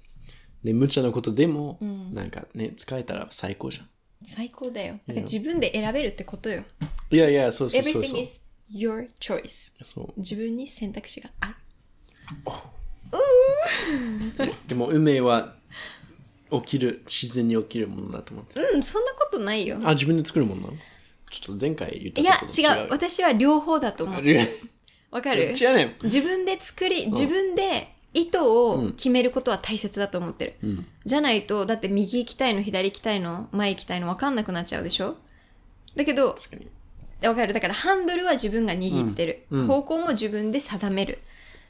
で、無茶なことでも、なんかね、使えたら最高じゃん。最高だよ。だから自分で選べるってことよ。いやいや、そうそうそうそう。Everything is your choice. そう自分に選択肢がある。でも、運命は起きる、自然に起きるものだと思って。うん、そんなことないよ。あ、自分で作るものなの？ちょっと前回言ったいやことと、違う。私は両方だと思う。違う。わかる？違うね。自分で作り、自分で意図を決めることは大切だと思ってる。うん。じゃないと、だって右行きたいの、左行きたいの、前行きたいの分かんなくなっちゃうでしょ？だけど、確かに。わかる？だからハンドルは自分が握ってる。うんうん方向も自分で定める。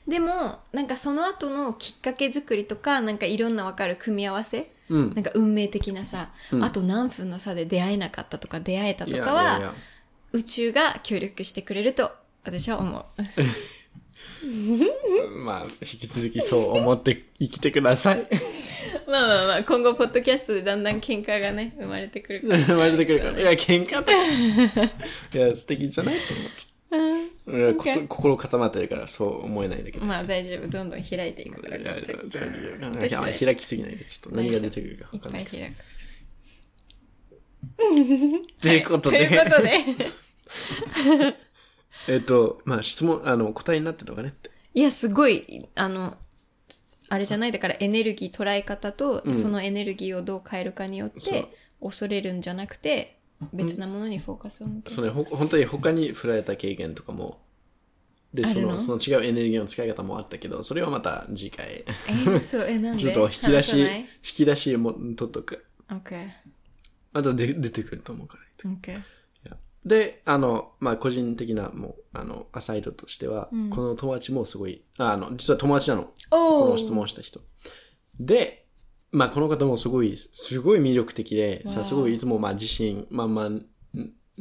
でも、なんかその後のきっかけ作りとか、なんかいろんなわかる組み合わせ、うんなんか運命的なさ、うんあと何分の差で出会えなかったとか出会えたとかは、宇宙が協力してくれると私は思う。*laughs* まあ、引き続きそう思って生きてください。*laughs* まあまあまあ、今後、ポッドキャストでだんだん喧嘩がね、生まれてくるから。*laughs* 生まれてくるから。そういや、喧嘩だ。いや、素敵じゃないと思っちゃう。心固まってるからそう思えないんだけど。まあ大丈夫、どんどん開いていくから。開きすぎないで、ちょっと何が出てくるかいっ分かんない *laughs* い開く。ということというで、ことで。*laughs* えっと、まあ質問、あの、答えになってるのかねって。いや、すごい、あの、あれじゃないだからエネルギー捉え方と、んそのエネルギーをどう変えるかによっそうて、恐れるんじゃなくて、別なものにフォーカスを向ける。それほ本当に他に振られた経験とかも、で、その？のその違うエネルギーの使い方もあったけど、それはまた次回、え、そう、え、なんで？ちょっと引き出し、引き出しも取っとく。?OK。またで出てくると思うから。OK。で、あの、まあ、個人的な、もう、あの、アサイドとしては、この友達もすごい、ああの、実は友達なの。こおの質問した人。で、まあ、この方もすごい、すごい魅力的で、さ、すごいいつも、まあ、自信満々、ん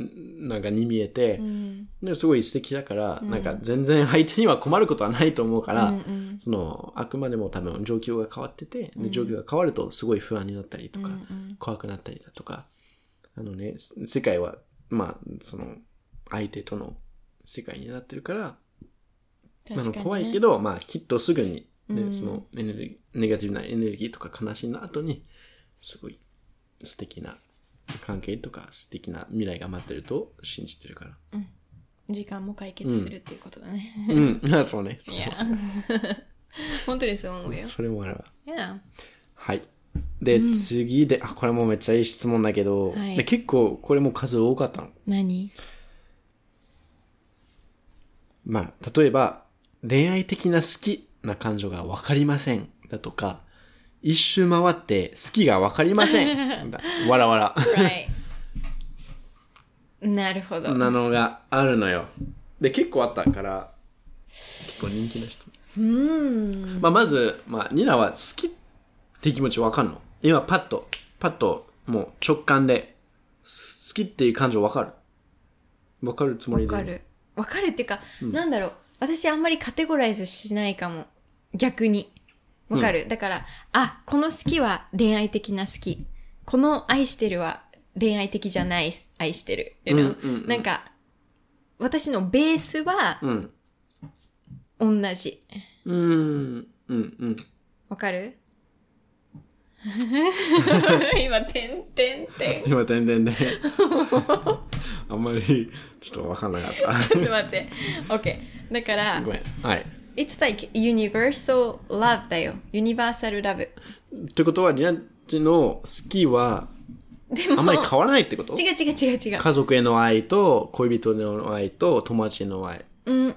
んなんかに見えて、うん。ですごい素敵だから、なんか全然相手には困ることはないと思うから、うんうんその、あくまでも多分状況が変わってて、で状況が変わるとすごい不安になったりとか、怖くなったりだとか、あのね、す世界は、まあ、その、相手との世界になってるから、かに、ね。怖いけど、まあ、きっとすぐに、ねうんそのエネルギー、ネガティブなエネルギーとか悲しみの後に、すごい素敵な関係とか素敵な未来が待ってると信じてるから。時間も解決するっていうことだね。うん、あそうね。そういや。*laughs* 本当にそう思うよ。それもあるわ。いや。はい。で、次で、あ、これもめっちゃいい質問だけど、はいで結構これも数多かったの。何？まあ、例えば、恋愛的な好きな感情がわかりません。だとか、一周回って好きがわかりません。だわらわら。Right. なるほど。なのがあるのよ。で、結構あったから、結構人気な人。うーん。まあ、まず、まあ、ニナは好きって気持ちわかんの今、パッと、パッと、もう直感で、す好きっていう感情わかる？わかるつもりで？わかる。わかるっていうか、なんだろう。私あんまりカテゴライズしないかも。逆に。わかる、だから、あ、この好きは恋愛的な好き。この愛してるは恋愛的じゃない愛してる。you know？うんうんうんなんか、私のベースはうん。同じ。うーん。うん、うん。わかる？*laughs* 今、てんてんてん。今、点々で。あんまり、ちょっとわかんなかっ *laughs* ちょっと待って。OK。だからた。ご、めん。はい。It's like universal love だよ。universal love。ってことは、リナッチの好きは、あんまり変わらないってこと？違う違う違う違う。家族への愛と、恋人への愛と、友達への愛。うん。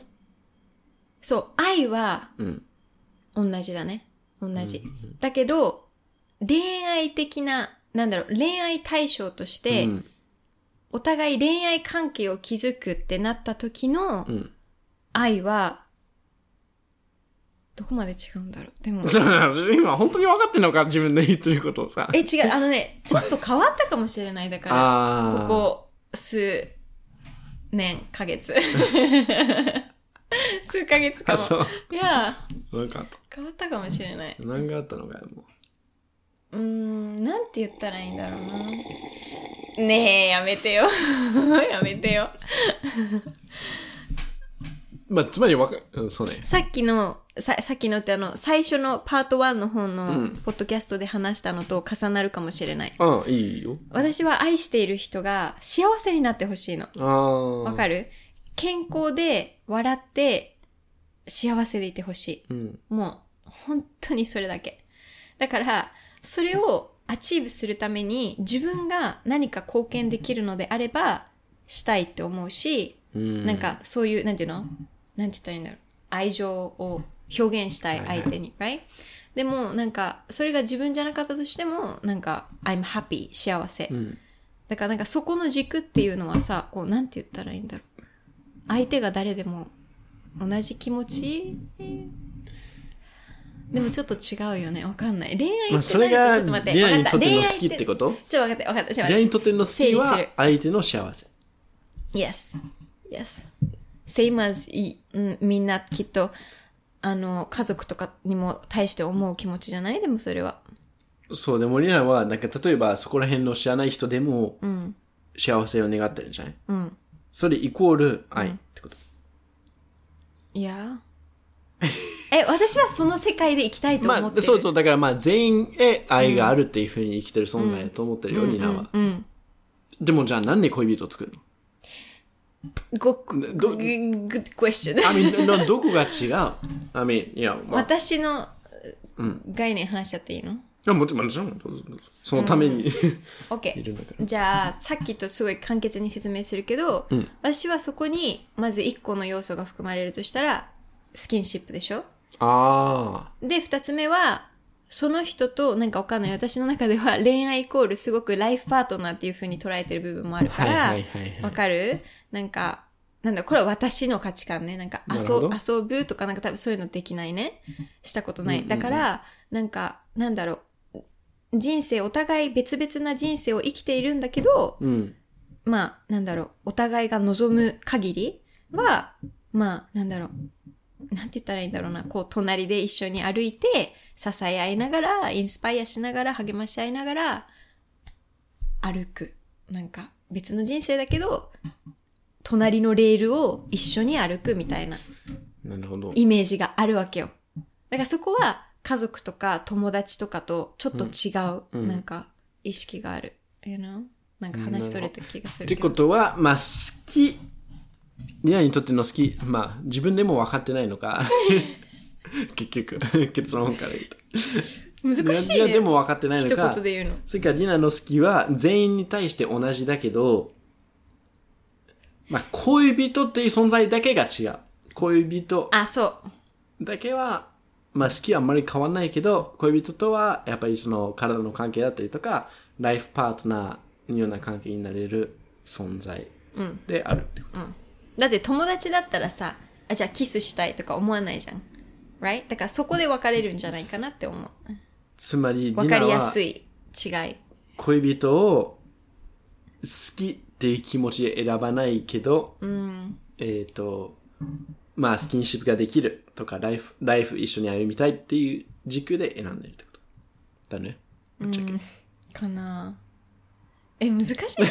そう、愛はうん。同じだね。同じ。だけど、恋愛的な、なんだろう、恋愛対象として、うん。お互い恋愛関係を築くってなった時のうん。愛は、どこまで違うんだろう？でも、*laughs* 今、本当に分かってんのか？自分で言ってることをさ。え、違う、あのね、ちょっと変わったかもしれない。だから。ここ数年、ヶ月。*laughs* 数ヶ月かあ、そうも。。いや、なんかあっ変わったかもしれない。た。何があったのかよ、もうーん、なんて言ったらいいんだろうな。ねえ、やめてよ。*laughs* やめてよ。う。まあ、つまりわか、うん、そうね。さっきの、ささっきのってあの、最初のパート1の方うのんポッドキャストで話したのと重なるかもしれない。ああ、いいよ。私は愛している人が幸せになってほしいの。ああ。わかる？健康で笑って幸せでいてほしい。うん。もう、本当にそれだけ。だから、それを achieve するために自分が何か貢献できるのであれば、したいって思うし、うん。なんかそういう、なんていうの？なんて言ったらいいんだろう。愛情を表現したい相手に、right? でも、なんか、それが自分じゃなかったとしても、なんか、I'm happy, 幸せ。うん。だからなんかそこの軸っていうのはさ、こう、なんて言ったらいいんだろう。相手が誰でも同じ気持ち？でもちょっと違うよね。わかんない。恋愛ってまあ、それがちょっと待って。リナにとっての好きって恋愛こと？ちょっと分かった、分かった。ちょっとリナに。とっての好きはる相手の幸せ。Yes. Yes. Same as みんなきっと、あの、家族とかにも対して思う気持ちじゃないでもそれは。そう、でもリナは、なんか例えばそこら辺の知らない人でもうん。幸せを願ってるんじゃないうん。それイコール愛ってこと。いや。え、私はその世界で生きたいと思ってる。まあ、そうそう、だからまあ全員へ愛があるっていうふうに生きてる存在だと思ってるよ、リナは。うん。でもじゃあなんで恋人を作るのご、ど good question. I mean, どどこが違う ?I mean, いや、まあ、私のうん概念話しちゃっていいの？いやもちろん、もちろん、どうぞどうぞそのために、*laughs* い ?OK るんだから。じゃあさっきとすごい簡潔に説明するけど、うん私はそこにまず1個の要素が含まれるとしたらスキンシップでしょ？あで2つ目はその人となんかわかんない私の中では恋愛イコールすごくライフパートナーっていう風に捉えてる部分もあるあ。から、はいはいはいはい。わかる？なんか、なんだ、これは私の価値観ね。なんか遊、遊ぶとかなんか多分そういうのできないね。したことない。だから、なんか、なんだろう。人生、お互い別々な人生を生きているんだけど、うん。まあ、なんだろう。お互いが望む限りは、まあ、なんだろう。なんて言ったらいいんだろうな。こう、隣で一緒に歩いて、支え合いながら、インスパイアしながら、励まし合いながら、歩く。なんか、別の人生だけど、隣のレールを一緒に歩くみたいななるほど。イメージがあるわけよ。だからそこは家族とか友達とかとちょっと違う、うんなんか意識がある。You know? なんか話それた気がするって。ことは、まあ、好き。リナにとっての好き、まあ、自分でも分かってないのか。*laughs* 結局、結論から言うと。難しいね。リナでも分かってないの一か。言で言うの。それからリナの好きは全員に対して同じだけど、まあ、恋人っていう存在だけが違う。恋人あ、そう。だけは、まあ好きはあんまり変わんないけど、恋人とはやっぱりその体の関係だったりとか、ライフパートナーのような関係になれる存在うん。であるってこと。うん。だって友達だったらさ、あ、じゃあキスしたいとか思わないじゃん。right? だからそこで別れるんじゃないかなって思う。つまり、リ分かりやすい違い。恋人を好きっていう気持ちで選ばないけど、うん。えっ、と、まあスキンシップができるとか、ライフ、ライフ一緒に歩みたいっていう軸で選んでるってこと。だね。ぶっちゃけ。かなえ、難しい。好き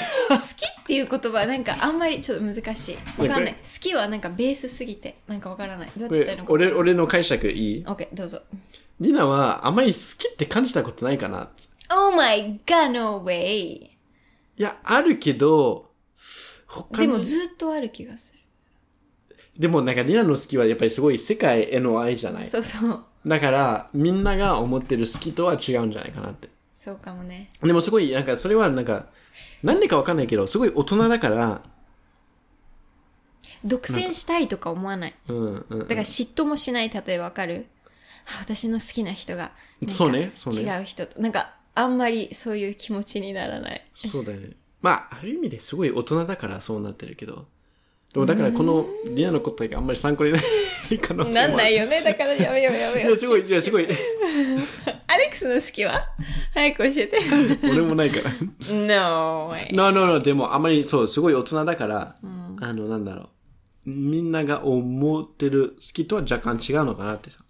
っていう言葉なんかあんまりちょっと難しい。わかんない。好きはなんかベースすぎて、なんかわからない。どうやってこれ伝えるのか。俺、俺の解釈いい？OK、どうぞ。リナはあまり好きって感じたことないかな Oh my god, no way! いや、あるけど、他にでもずっとある気がする。でもなんかリナの好きはやっぱりすごい世界への愛じゃない？そうそう。だから、みんなが思ってる好きとは違うんじゃないかなって。そうかもね。でもすごい、なんかそれはなんか、なんでかわかんないけど、すごい大人だから、独占したいとか思わない？うん、うんうん。だから嫉妬もしない、例えばわかる？あ私の好きな人が、なんかそうねそうね違う人と。なんか、あんまりそういう気持ちにならない。そうだよね。まあ、ある意味ですごい大人だからそうなってるけど。でもだからこのリナの答えがあんまり参考にならない可能性もある。なんないよね。だからやめようやめいようや、。すごい、いや、すごい。アレックスの好きは？早く教えて。俺もないから。no way. no, no, no. でもあまりそう、すごい大人だから、あの、なんだろう。みんなが思ってる好きとは若干違うのかなってさ。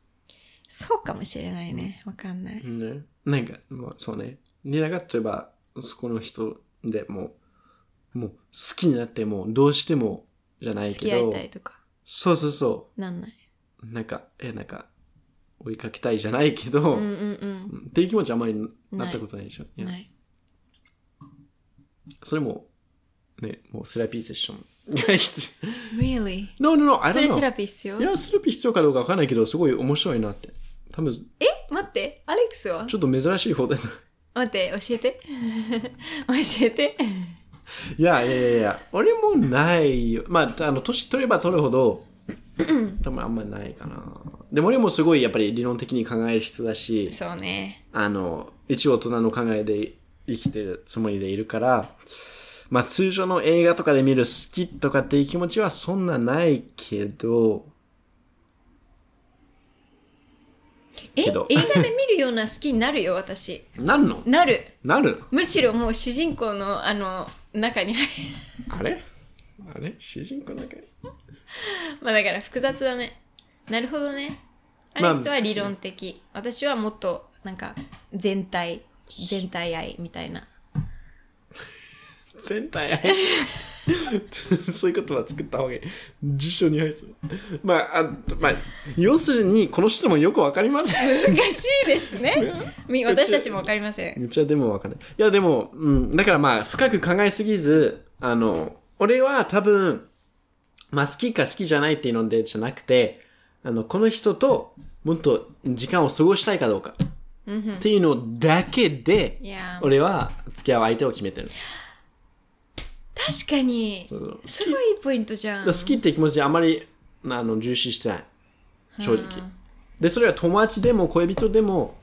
そうかもしれないね。わかんない。ね。なんか、もうそうね。リナが例えば、そこの人でもう、もう好きになってもどうしてもじゃない付き合いけど、たいとか。そうそうそなんない。う。なんか、え、なんか、追いかけたいじゃないけど、うんうんうんっていう気持ちあんまりなったことないでしょ？いうん。やない。それも、ね、もうセラピーセッションが必 *laughs* Really? 要。*laughs* No, no, no, I そ don't れセ know. ラピー必要？いや、セラピー必要かどうかわかんないけど、すごい面白いなって。多分、え？待って。アレックスは？ちょっと珍しい方だな。待って、教えて。*laughs* 教えて。いやいやいやいや、俺もないよ。まあ、あの、年取れば取るほど、*clears throat* 多分あんまりないかな。でも俺もすごいやっぱり理論的に考える人だし、そうね。あの、一応大人の考えで生きてるつもりでいるから、まあ通常の映画とかで見る好きとかっていう気持ちはそんなないけど、え映画で見るような好きになるよ、私。なんの？なる。なる？むしろもう主人公のあの中に入る。あれ？あれ？主人公だけまあだから複雑だね。なるほどね。アまあレックスは理論的。私はもっとなんか全体、全体愛みたいな。*laughs* 全体愛？そういう言葉作った方がいい。辞書に入っ。まあ、あまあ、要するに、この質問よくわかります。難しいですね。み私たちもわかりません。めっちゃでもわかんない。いや、でも、うん、だからまあ、深く考えすぎず、あの、俺は多分、まあ、好きか好きじゃないっていうのでじゃなくて、あの、この人ともっと時間を過ごしたいかどうか。っていうのだけで俺は付き合う相手を決めてる。確かにそ。うすごいいいポイントじゃん。好きって気持ちあまり、あの、重視してない。正直。で、それは友達でも恋人でも、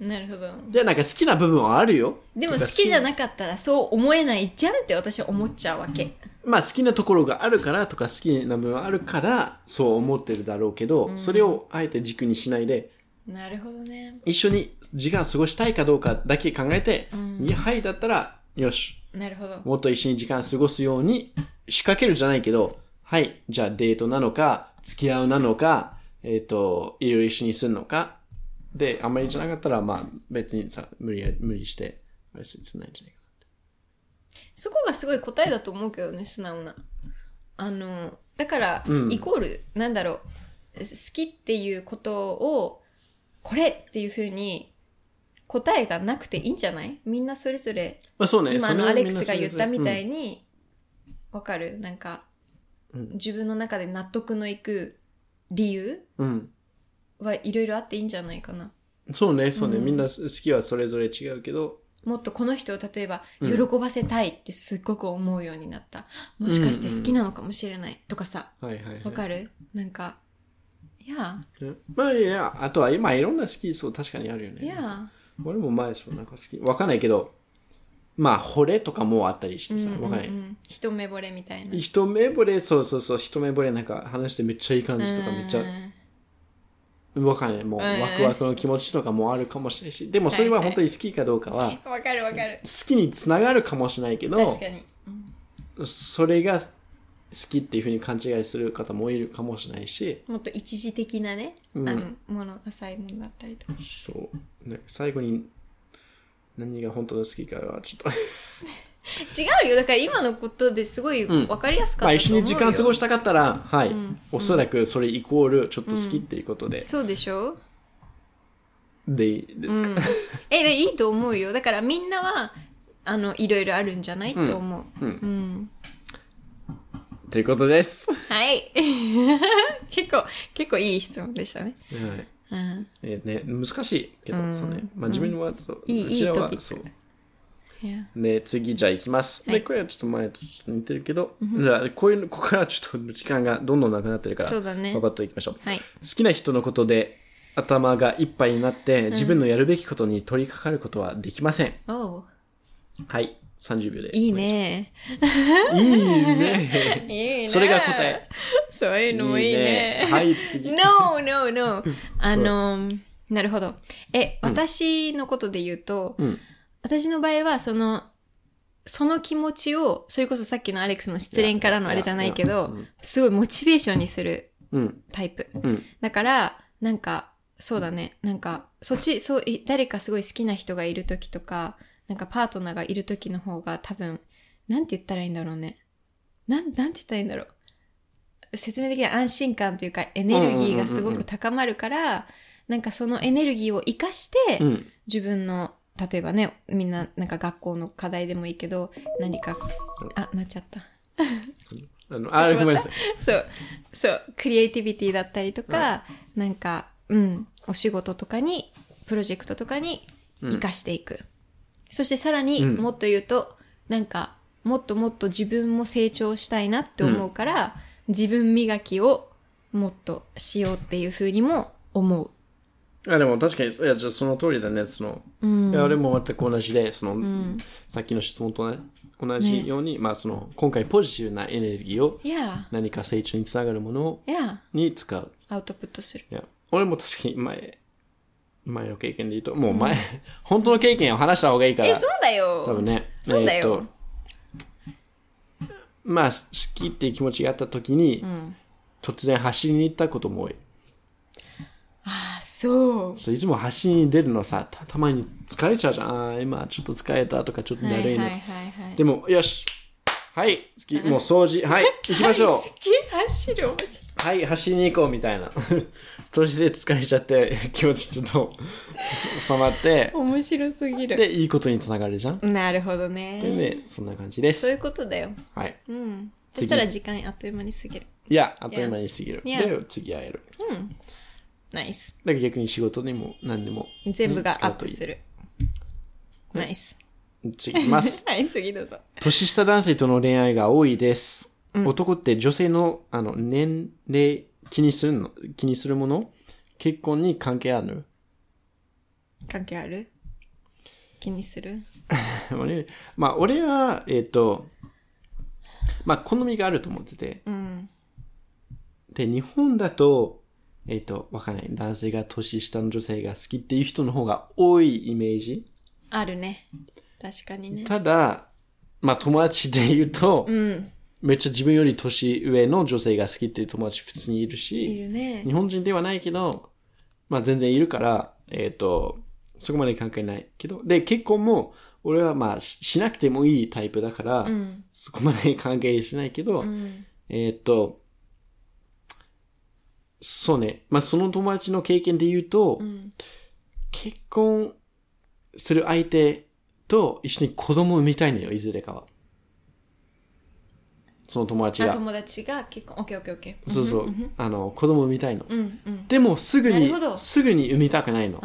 なるほど。で、なんか好きな部分はあるよ。でも好きじゃなかったらそう思えないじゃんって私は思っちゃうわけ。まあ好きなところがあるからとか好きな部分があるからそう思ってるだろうけど、それをあえて軸にしないで、なるほどね。一緒に時間を過ごしたいかどうかだけ考えて、いや、はいだったら、よし、なるほど。もっと一緒に時間を過ごすように仕掛けるじゃないけど、はい、じゃあデートなのか、付き合うなのか、えっ、と、いろいろ一緒にするのか。で、あんまりじゃなかったら、まあ別にさ、無理や、無理して、あれする必要ないんじゃないかそこがすごい答えだと思うけどね、素直な。あの、だから、うんイコール、なんだろう、好きっていうことを、これっていうふうに答えがなくていいんじゃない？みんなそれぞれ、まあそうね、今のアレックスが言ったみたい。いに、わ、かる？なんか、うん。自分の中で納得のいく理由うん。はいろいろあっていいんじゃないかな。そうね、そうね、みんな好きはそれぞれ違うけど、もっとこの人を例えばうん。喜ばせたいってすっごく思うようになった。もしかして好きなのかもしれない。とかさ、はいはい、はい。わかる？なんか、いや、うん。まあいや、あとは今いろんな好きそう確かにあるよね。いや、*laughs* 俺も前そうなんか好き。わかんないけど、まあ惚れとかもあったりしてさ、わかんない。うん一目惚れみたいな。一目惚れ、そうそうそう、一目惚れなんか話してめっちゃいい感じとかめっちゃうんわかんない。もううんワクワクの気持ちとかもあるかもしれないし、でもそれは本当に好きかどうかは、わかるわかる。好きにつながるかもしれないけど、確かに。それが好きっていうふうに勘違いする方もいるかもしれないし、もっと一時的なね、うん。あの、もの、浅いものだったりとか。そう。ね、最後に何が本当の好きかはちょっと。違うよ。だから今のことですごいうん。わかりやすかまあったと思うよ。一緒に時間過ごしたかったら、はい、うん。おそらくそれイコールちょっと好きっていうことで、そうでしょ？でいいですか、うん、えでいいと思うよ。だからみんなはあのいろいろあるんじゃない？って思う、うん。うんということです。はい *laughs* 結構結構いい質問でしたね、はいうん、えーね、難しいけど、うんそうね。まあ自分はそう、いいうちらいいはそう。で、次じゃあ行きます。で、はいこれはちょっと前とちょっと似てるけど、じゃあこういうの、ここからちょっと時間がどんどんなくなってるから、そうだねパパッと行きましょう。はい好きな人のことで頭がいっぱいになって、自分のやるべきことに取り掛かることはできません。はい。30秒で。いい。ねいいね。いいねそれが答え。そういうのもいいねはい、次。*laughs* No, no, no. あの、なるほど。え、私のことで言うと、うん。私の場合は、その、その気持ちを、それこそさっきのアレックスの失恋からのあれじゃないけどすごいモチベーションにするうん。タイプ。うん。だから、なんか、そうだね。なんか、そっち、そう、い誰かすごい好きな人がいる時とか、なんかパートナーがいる時の方が多分、なんて言ったらいいんだろうね。なん、なんて言ったらいいんだろう。説明的に安心感というか、エネルギーがすごく高まるから、なんかそのエネルギーを活かして、うん。自分の、例えばね、みんな、なんか学校の課題でもいいけど、何か、あ、なっちゃった。あの、あ、ごめんなさい。*laughs* そう、そう、クリエイティビティだったりとか、なんか、うん、お仕事とかに、プロジェクトとかに活かしていく。そしてさらにうん。もっと言うと、なんか、もっともっと自分も成長したいなって思うから、自分磨きをもっとしようっていうふうにも思う。あ、でも確かに、いや、じゃあその通りだね、その、うん。いや、俺も全く同じで、その、ん。さっきの質問とね、同じように、まあその、今回ポジティブなエネルギーを何か成長につながるものに使う。アウトプットする。いや、俺も確かに前、前の経験で言うと、もう前、本当の経験を話した方がいいから。え、そうだよ。多分ね。そうだよえーっとまあ、好きっていう気持ちがあった時に、突然走りに行ったことも多い。あ、そう。そういつも走りに出るのさ、たたまに疲れちゃうじゃん。あー今ちょっと疲れたとか、ちょっとだるいの。はいはいはいはい。でも、よし。はい、好き。もう掃除。はい、行きましょう。*laughs* 好き走る。はい、走りに行こうみたいな。そして疲れちゃって、*laughs* 気持ちちょっと収まって、面白すぎる。で、いいことにつながるじゃん。なるほどでね。ね、そんな感じです。そういうことだよ。はい。うん。そ次したら時間あっという間に過ぎる。いや、あっという間に過ぎる。Yeah. で、次会える。うん。ナイス。だから逆に仕事にも何でも。全部がアップする。ナイス。次行きます。*laughs* はい、次どうぞ。年下男性との恋愛が多いです。男って女性のあの年齢気にするの？気にするもの？結婚に関係ある？関係ある？気にする？*laughs* 俺まあ俺は、えっ、と、まあ好みがあると思ってて。うん。で、日本だと、えっ、と、わかんない。男性が年下の女性が好きっていう人の方が多いイメージ？あるね。確かにね。ただ、まあ友達で言うと、うん。めっちゃ自分より年上の女性が好きっていう友達普通にいるいし、るね日。本人ではないけど、まあ全然いるから、えっ、と、そこまで関係ないけど、で、結婚も、俺はまあししなくてもいいタイプだから、うん。そこまで関係しないけど、うん。えっ、と、そうね。まあその友達の経験で言うと、うん。結婚する相手と一緒に子供を産みたいのよ、いずれかは。その友達あ、が。友達が結婚。オッケーオッケーオッケー。そうそう。あの、子供を産みたいの。うんうん。でも、すぐにすぐに産みたくないの。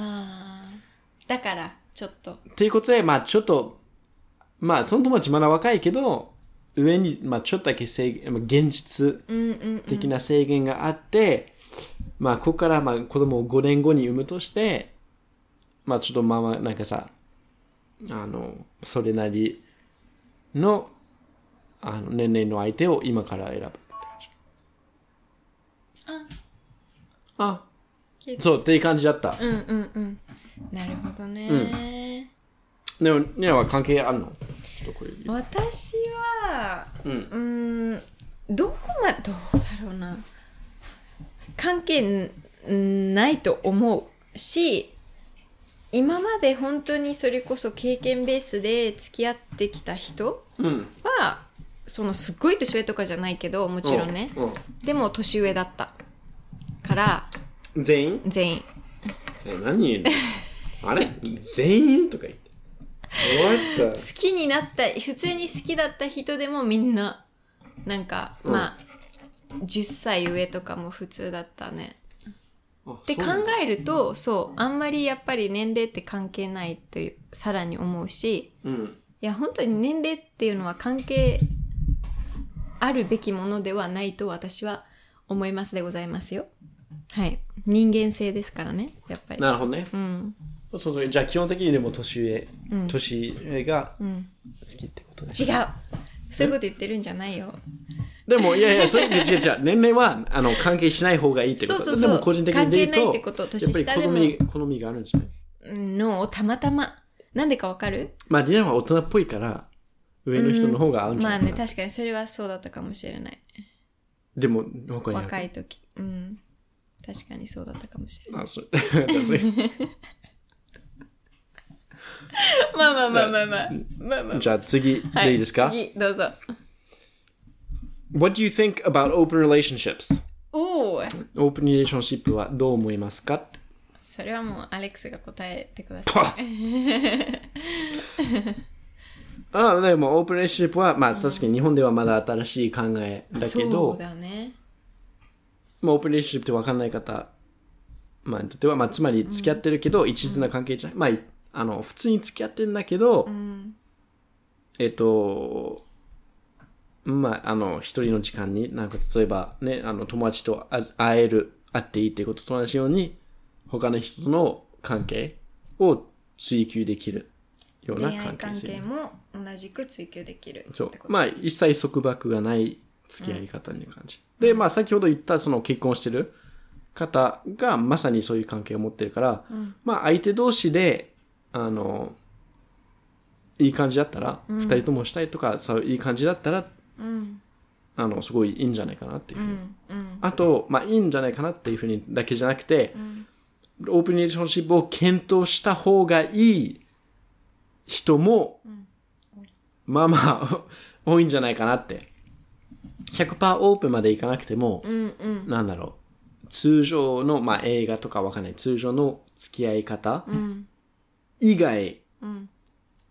だから、ちょっと。ということで、まあちょっと、まあその友達まだ若いけど、上に、まあちょっとだけ制限、まあ現実。的な制限があって、まあここからまあ子供を5年後に産むとして、まあちょっとまあまあなんかさ、あの、それなりの、あの、年齢の相手を今から選ぶって感じ。あ。聞いたそう、っていう感じだった。うんうんうん。なるほどね。でも、ニアは関係あるの？私は、うん。うーん、どこまで、どうだろうな。関係んないと思うし、今まで本当にそれこそ経験ベースで付き合ってきた人うん。は、そのすっごい年上とかじゃないけど、もちろんね。うん。でも年上だった。から、うん全員？全員。え何？言うのあれ？全員とか言って。What 好きになった、普通に好きだった人でもみんな、なんか、うんまあ、10歳上とかも普通だったね。っって考えると、そう、あんまりやっぱり年齢って関係ないっていう、さらに思うし、うん。いや、本当に年齢っていうのは関係あるべきものではないと私は思いますでございますよ。はい。人間性ですからね、やっぱり。なるほどね。うん。そうそう。じゃあ基本的にでも年上、年上がうん。好きってことね。違うそういうこと言ってるんじゃないよ。でも、いやいや、それ、違う違う。年齢は、あの、関係しない方がいいってこと？そうそうそうでも個人的にで言うと、関係ないってことやっぱり年下でも好み、好みがあるんじゃない？のたまたま。なんでかわかる？まあ、ディナは大人っぽいから、上の人の方が合うんじゃない？かな。まあね、確かにそれはそうだったかもしれない。でも、他に若い時。うん。確かにそうだったかもしれない。あ、それ。じゃあそれまあまあまあまあまあ。まあまあ。じゃあ次はでいいですか、次、どうぞ。?What do you think about open relationships? おおオープンリレーションシップはどう思いますか？それはもうアレックスが答えてください。*laughs* ああ、でもオープンリレーシップは、まあ確かに日本ではまだ新しい考えだけそうど、だね。まあオープンリレーシップって分かんない方、まあにとっては、まあつまり付き合ってるけど、一途な関係じゃない。まあ、あの、普通に付き合ってるんだけど、うん。えっと、まあ、あの、一人の時間に、なんか例えばね、あの、友達とあ会える、会っていいっていうことと同じように、他の人との関係を追求できるような恋愛関関係性。係も同じく追求できるそう。まあ、一切束縛がない付き合い方に感じ。で、まあ、先ほど言った、その結婚してる方がまさにそういう関係を持ってるから、うんまあ相手同士で、あの、いい感じだったら、二、人ともしたいとか、そういい感じだったら、うんあの、すごいいいんじゃないかなっていうふうに。うんうんあと、まあいいんじゃないかなっていうふうにだけじゃなくて、んオープンリレーションシップを検討した方がいい人も、まあまあ、*laughs* 多いんじゃないかなって。100%オープンまでいかなくても、うんうんなんだろう。通常の、まあ映画とかわかんない。通常の付き合い方うん以外うん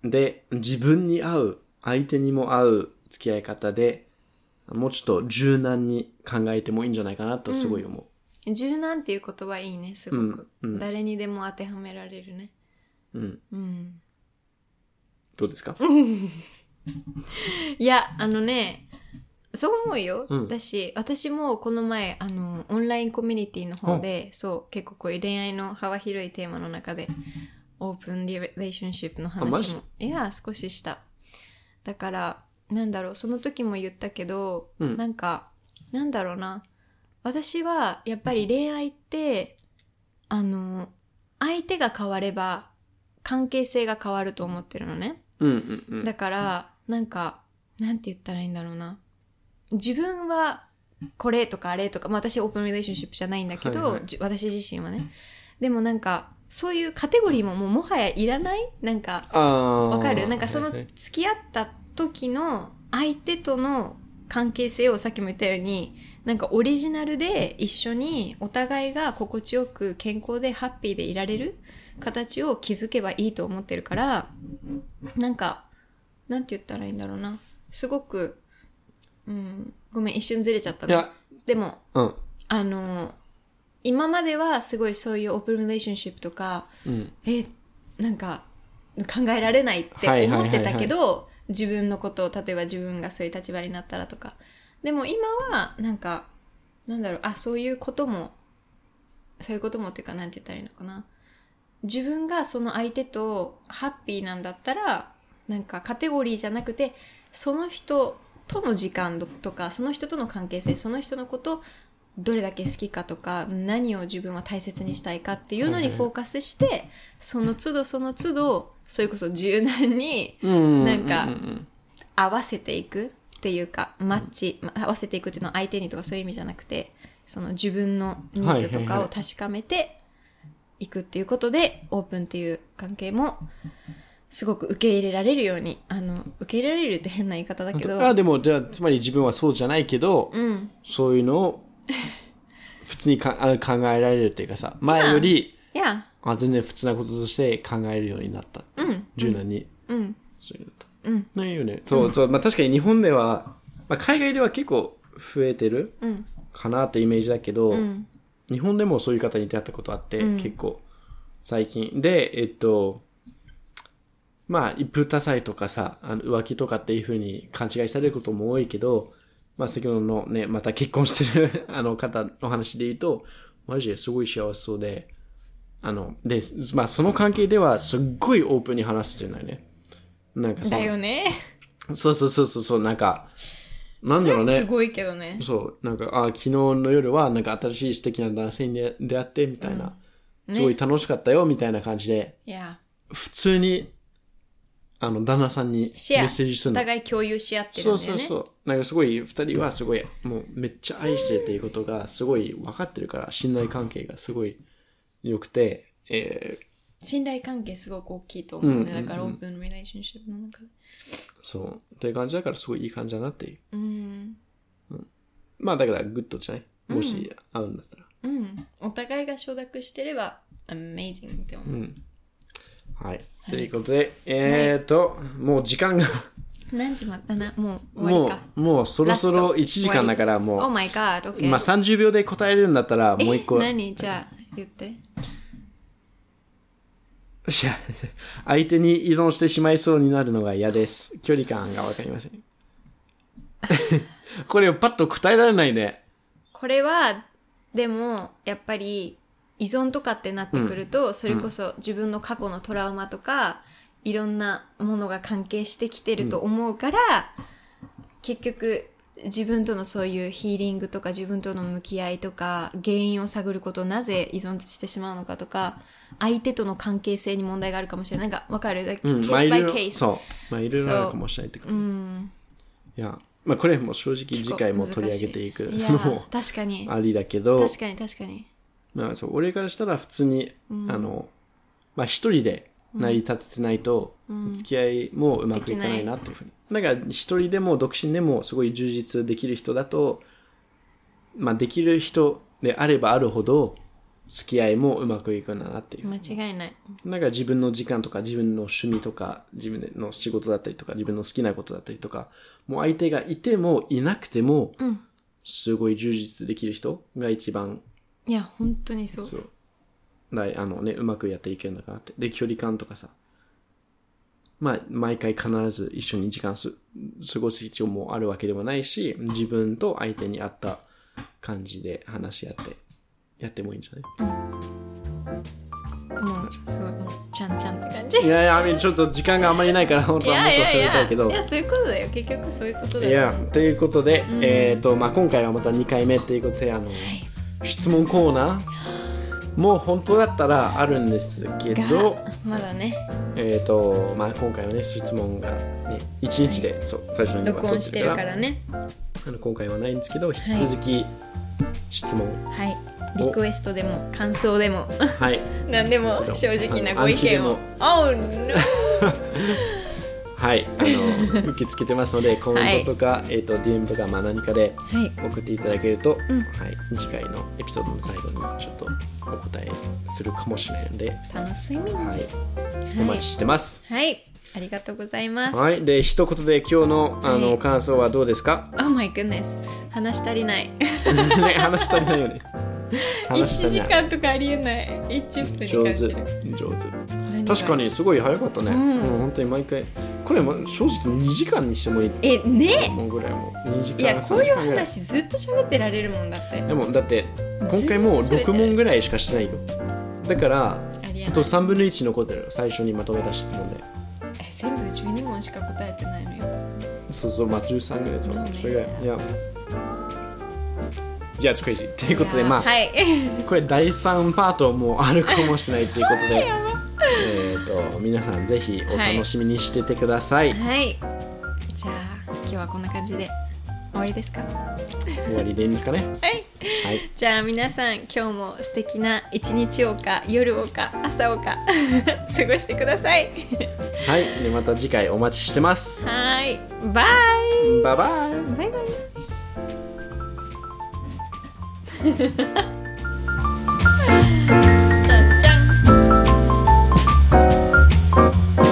で自分に合う、相手にも合う付き合い方で、もうちょっと柔軟に考えてもいいんじゃないかなとすごい思柔軟っていう言葉いいねすごく、うんうん誰にでも当てはめられるねう。うん。うんどうですか？*laughs* いやあのねそう思うよ、うん。だし私もこの前あのオンラインコミュニティの方でそう結構こういう恋愛の幅広いテーマの中でオープンリレーションシップのあマジ？話もいや少しした。だからなんだろうその時も言ったけど、うん。なんかなんだろうな。私はやっぱり恋愛ってあの相手が変われば関係性が変わると思ってるのねうんうんうん。だからなんかなんて言ったらいいんだろうな。自分はこれとかあれとか、まあ、私オープンリレーションシップじゃないんだけど、はいはい。じ私自身はね。でもなんかそういうカテゴリーももうもはやいらない？なんか。わかる？なんかその付き合った時の相手との関係性をさっきも言ったようになんかオリジナルで一緒にお互いが心地よく健康でハッピーでいられる形を築けばいいと思ってるからなんかなんて言ったらいいんだろうな。すごく、うん、ごめん一瞬ずれちゃったのでもうん。あの今まではすごいそういうオープンリレーションシップとかうん。えなんか考えられないって思ってたけど、自分のことを例えば自分がそういう立場になったらとか。でも今はなんかなんだろうあそういうこともそういうこともっていうかなんて言ったらいいのかな自分がその相手とハッピーなんだったらなんかカテゴリーじゃなくてその人との時間とかその人との関係性その人のことどれだけ好きかとか何を自分は大切にしたいかっていうのにフォーカスしてその都度その都度それこそ柔軟にうん。なんか合わせていくっていうかマッチ、ま合わせていくっていうのは相手にとかそういう意味じゃなくてその自分のニーズとかを確かめていくっていうことで、オープンっていう関係もすごく受け入れられるようにあの受け入れられるって変な言い方だけどあ、でも、じゃあ、つまり自分はそうじゃないけど、うんそういうのを、普通にかあ考えられるっていうかさ、前より、いやあ全然普通なこととして考えるようになった。うん柔軟に。うんそういうのと。うんないよね。そう、そう、まあ確かに日本では、まあ海外では結構増えてるうんかなってイメージだけど、うん日本でもそういう方に出会ったことあって、うん結構最近。で、えっと、まあ、一夫多妻とかさ、あの浮気とかっていう風に勘違いされることも多いけど、まあ先ほどのね、また結婚してる *laughs* あの方の話で言うと、マジですごい幸せそうで、あの、で、まあその関係ではすっごいオープンに話してるのよね。なんかそのだよねそうそうそうそうそう、なんか、なんだろうね。はすごいけどね。そう、なんか、あ昨日の夜は、なんか新しい素敵な男性に出出会って、みたいな、すごい楽しかったよ、みたいな感じで、普通に、あの、旦那さんにメッセージするの。お互い共有し合ってるそうんだよね。そうそう。なんかすごい、二人はすごい、もうめっちゃ愛してるっていうことが、すごい分かってるから、信頼関係がすごい良くて、えー、信頼関係すごく大きいと思うね、うんうんうん。だから open relationship の中でそう、っていう感じだからすごいいい感じだなっていう。うん。まあだから、 good じゃない？もし会うんだったら。うん。お互いが承諾してれば amazing って思う、うん。はい。ということで、えーと、もう時間が、何時まったなもう終わもりか。う、もうそろそろラスト。1時間だから、 Oh my god、OK まあ30秒で答えれるんだったら、もう一個。い何？じゃあ言って。や、相手に依存してしまいそうになるのが嫌です。距離感がわかりません。*laughs* これをパッと答えられないね。これはでもやっぱり依存とかってなってくると、それこそ自分の過去のトラウマとかいろんなものが関係してきてると思うから、結局自分とのそういうヒーリングとか自分との向き合いとか原因を探ることなぜ依存してしまうのかとか相手との関係性に問題があるかもしれない。なんかわかる、ケうん、ーまあいろいろスバイケースそう。まあいろいろあるかもしれないってこと。うん。いや、まあこれも正直次回も取り上げていくのも確かに。ありだけど、確かに確かに。まあそう、俺からしたら普通に、あの、まあ一人で成り立ててないと、付き合いもうまくいかないなっていうふうに。だから一人でも独身でもすごい充実できる人だと、まあできる人であればあるほど、付き合いもうまくいくんだなっていう。間違いない。だから自分の時間とか自分の趣味とか自分の仕事だったりとか自分の好きなことだったりとかもう相手がいてもいなくてもうん。すごい充実できる人が一番いや本当にそう。そう。あのねうまくやっていけるんだからって。で距離感とかさ。まあ毎回必ず一緒に時間す過ごす必要もあるわけでもないし自分と相手に合った感じで話し合ってやってもいいんじゃない？もうすごいもうちゃんちゃんって感じ。いやいや、ちょっと時間があんまりないから、*laughs* 本い当はもっと喋りやいやいや。たいけど。いやそういうことだよ。結局そういうことだいやということで、えっ、と、まあ、今回はまた2回目っていうことで、あの、質問コーナーも本当だったらあるんですけど、がまだね。えっ、と、まあ、今回はね、質問がね、1日で、そう、最初に今録音してるからね。あの今回はないんですけど、引き続き質問、はいリクエストでも感想でもはい、*laughs* 何でも正直なご意見を。あ Oh no! *laughs* はい、あの、受け付けてますので、コメントとか、えっ、と、DM とか、まあ、何かで、はい。送っていただけると、うん。はい、次回のエピソードの最後にちょっとお答えするかもしれないので、楽しみ。にはい、お待ちしてます。はいありがとうございます、はい、で一言で今日のあの、はい感想はどうですか？Oh my goodness 話し足りない。*laughs* ね話し足りないよね。*laughs* 話し1足りない。時間とかありえない。10分に上手感じる上手。何が？確かにすごい早かったね、ううんん本当に毎回。これも正直2時間にしてもいいえね。もうぐらいもう2時間いやこういう3時間ぐらい。話ずっと喋ってられるもんだって。でもだって今回もう6ずっと喋ってる。問ぐらいしかしてないよ。だからありえない。あと3分の1残ってる。最初にまとめた質問でえ全部12問しか答えてないのよそうそう、まあ13ぐらいですそれぐらい。いや。いや、it's crazy. ということで、まあ、はい *laughs* これ第3パートもあるかもしれないということで、*laughs* えっと、皆さんぜひお楽しみにしててください。はいじゃあ今日はこんな感じで終わりですか？終わりでいいんですかね？はい、はい、じゃあ皆さん今日も素敵な一日をか夜をか朝をか *laughs* 過ごしてください。はい。でまた次回お待ちしてます。はい。バイバイバイバイバイじ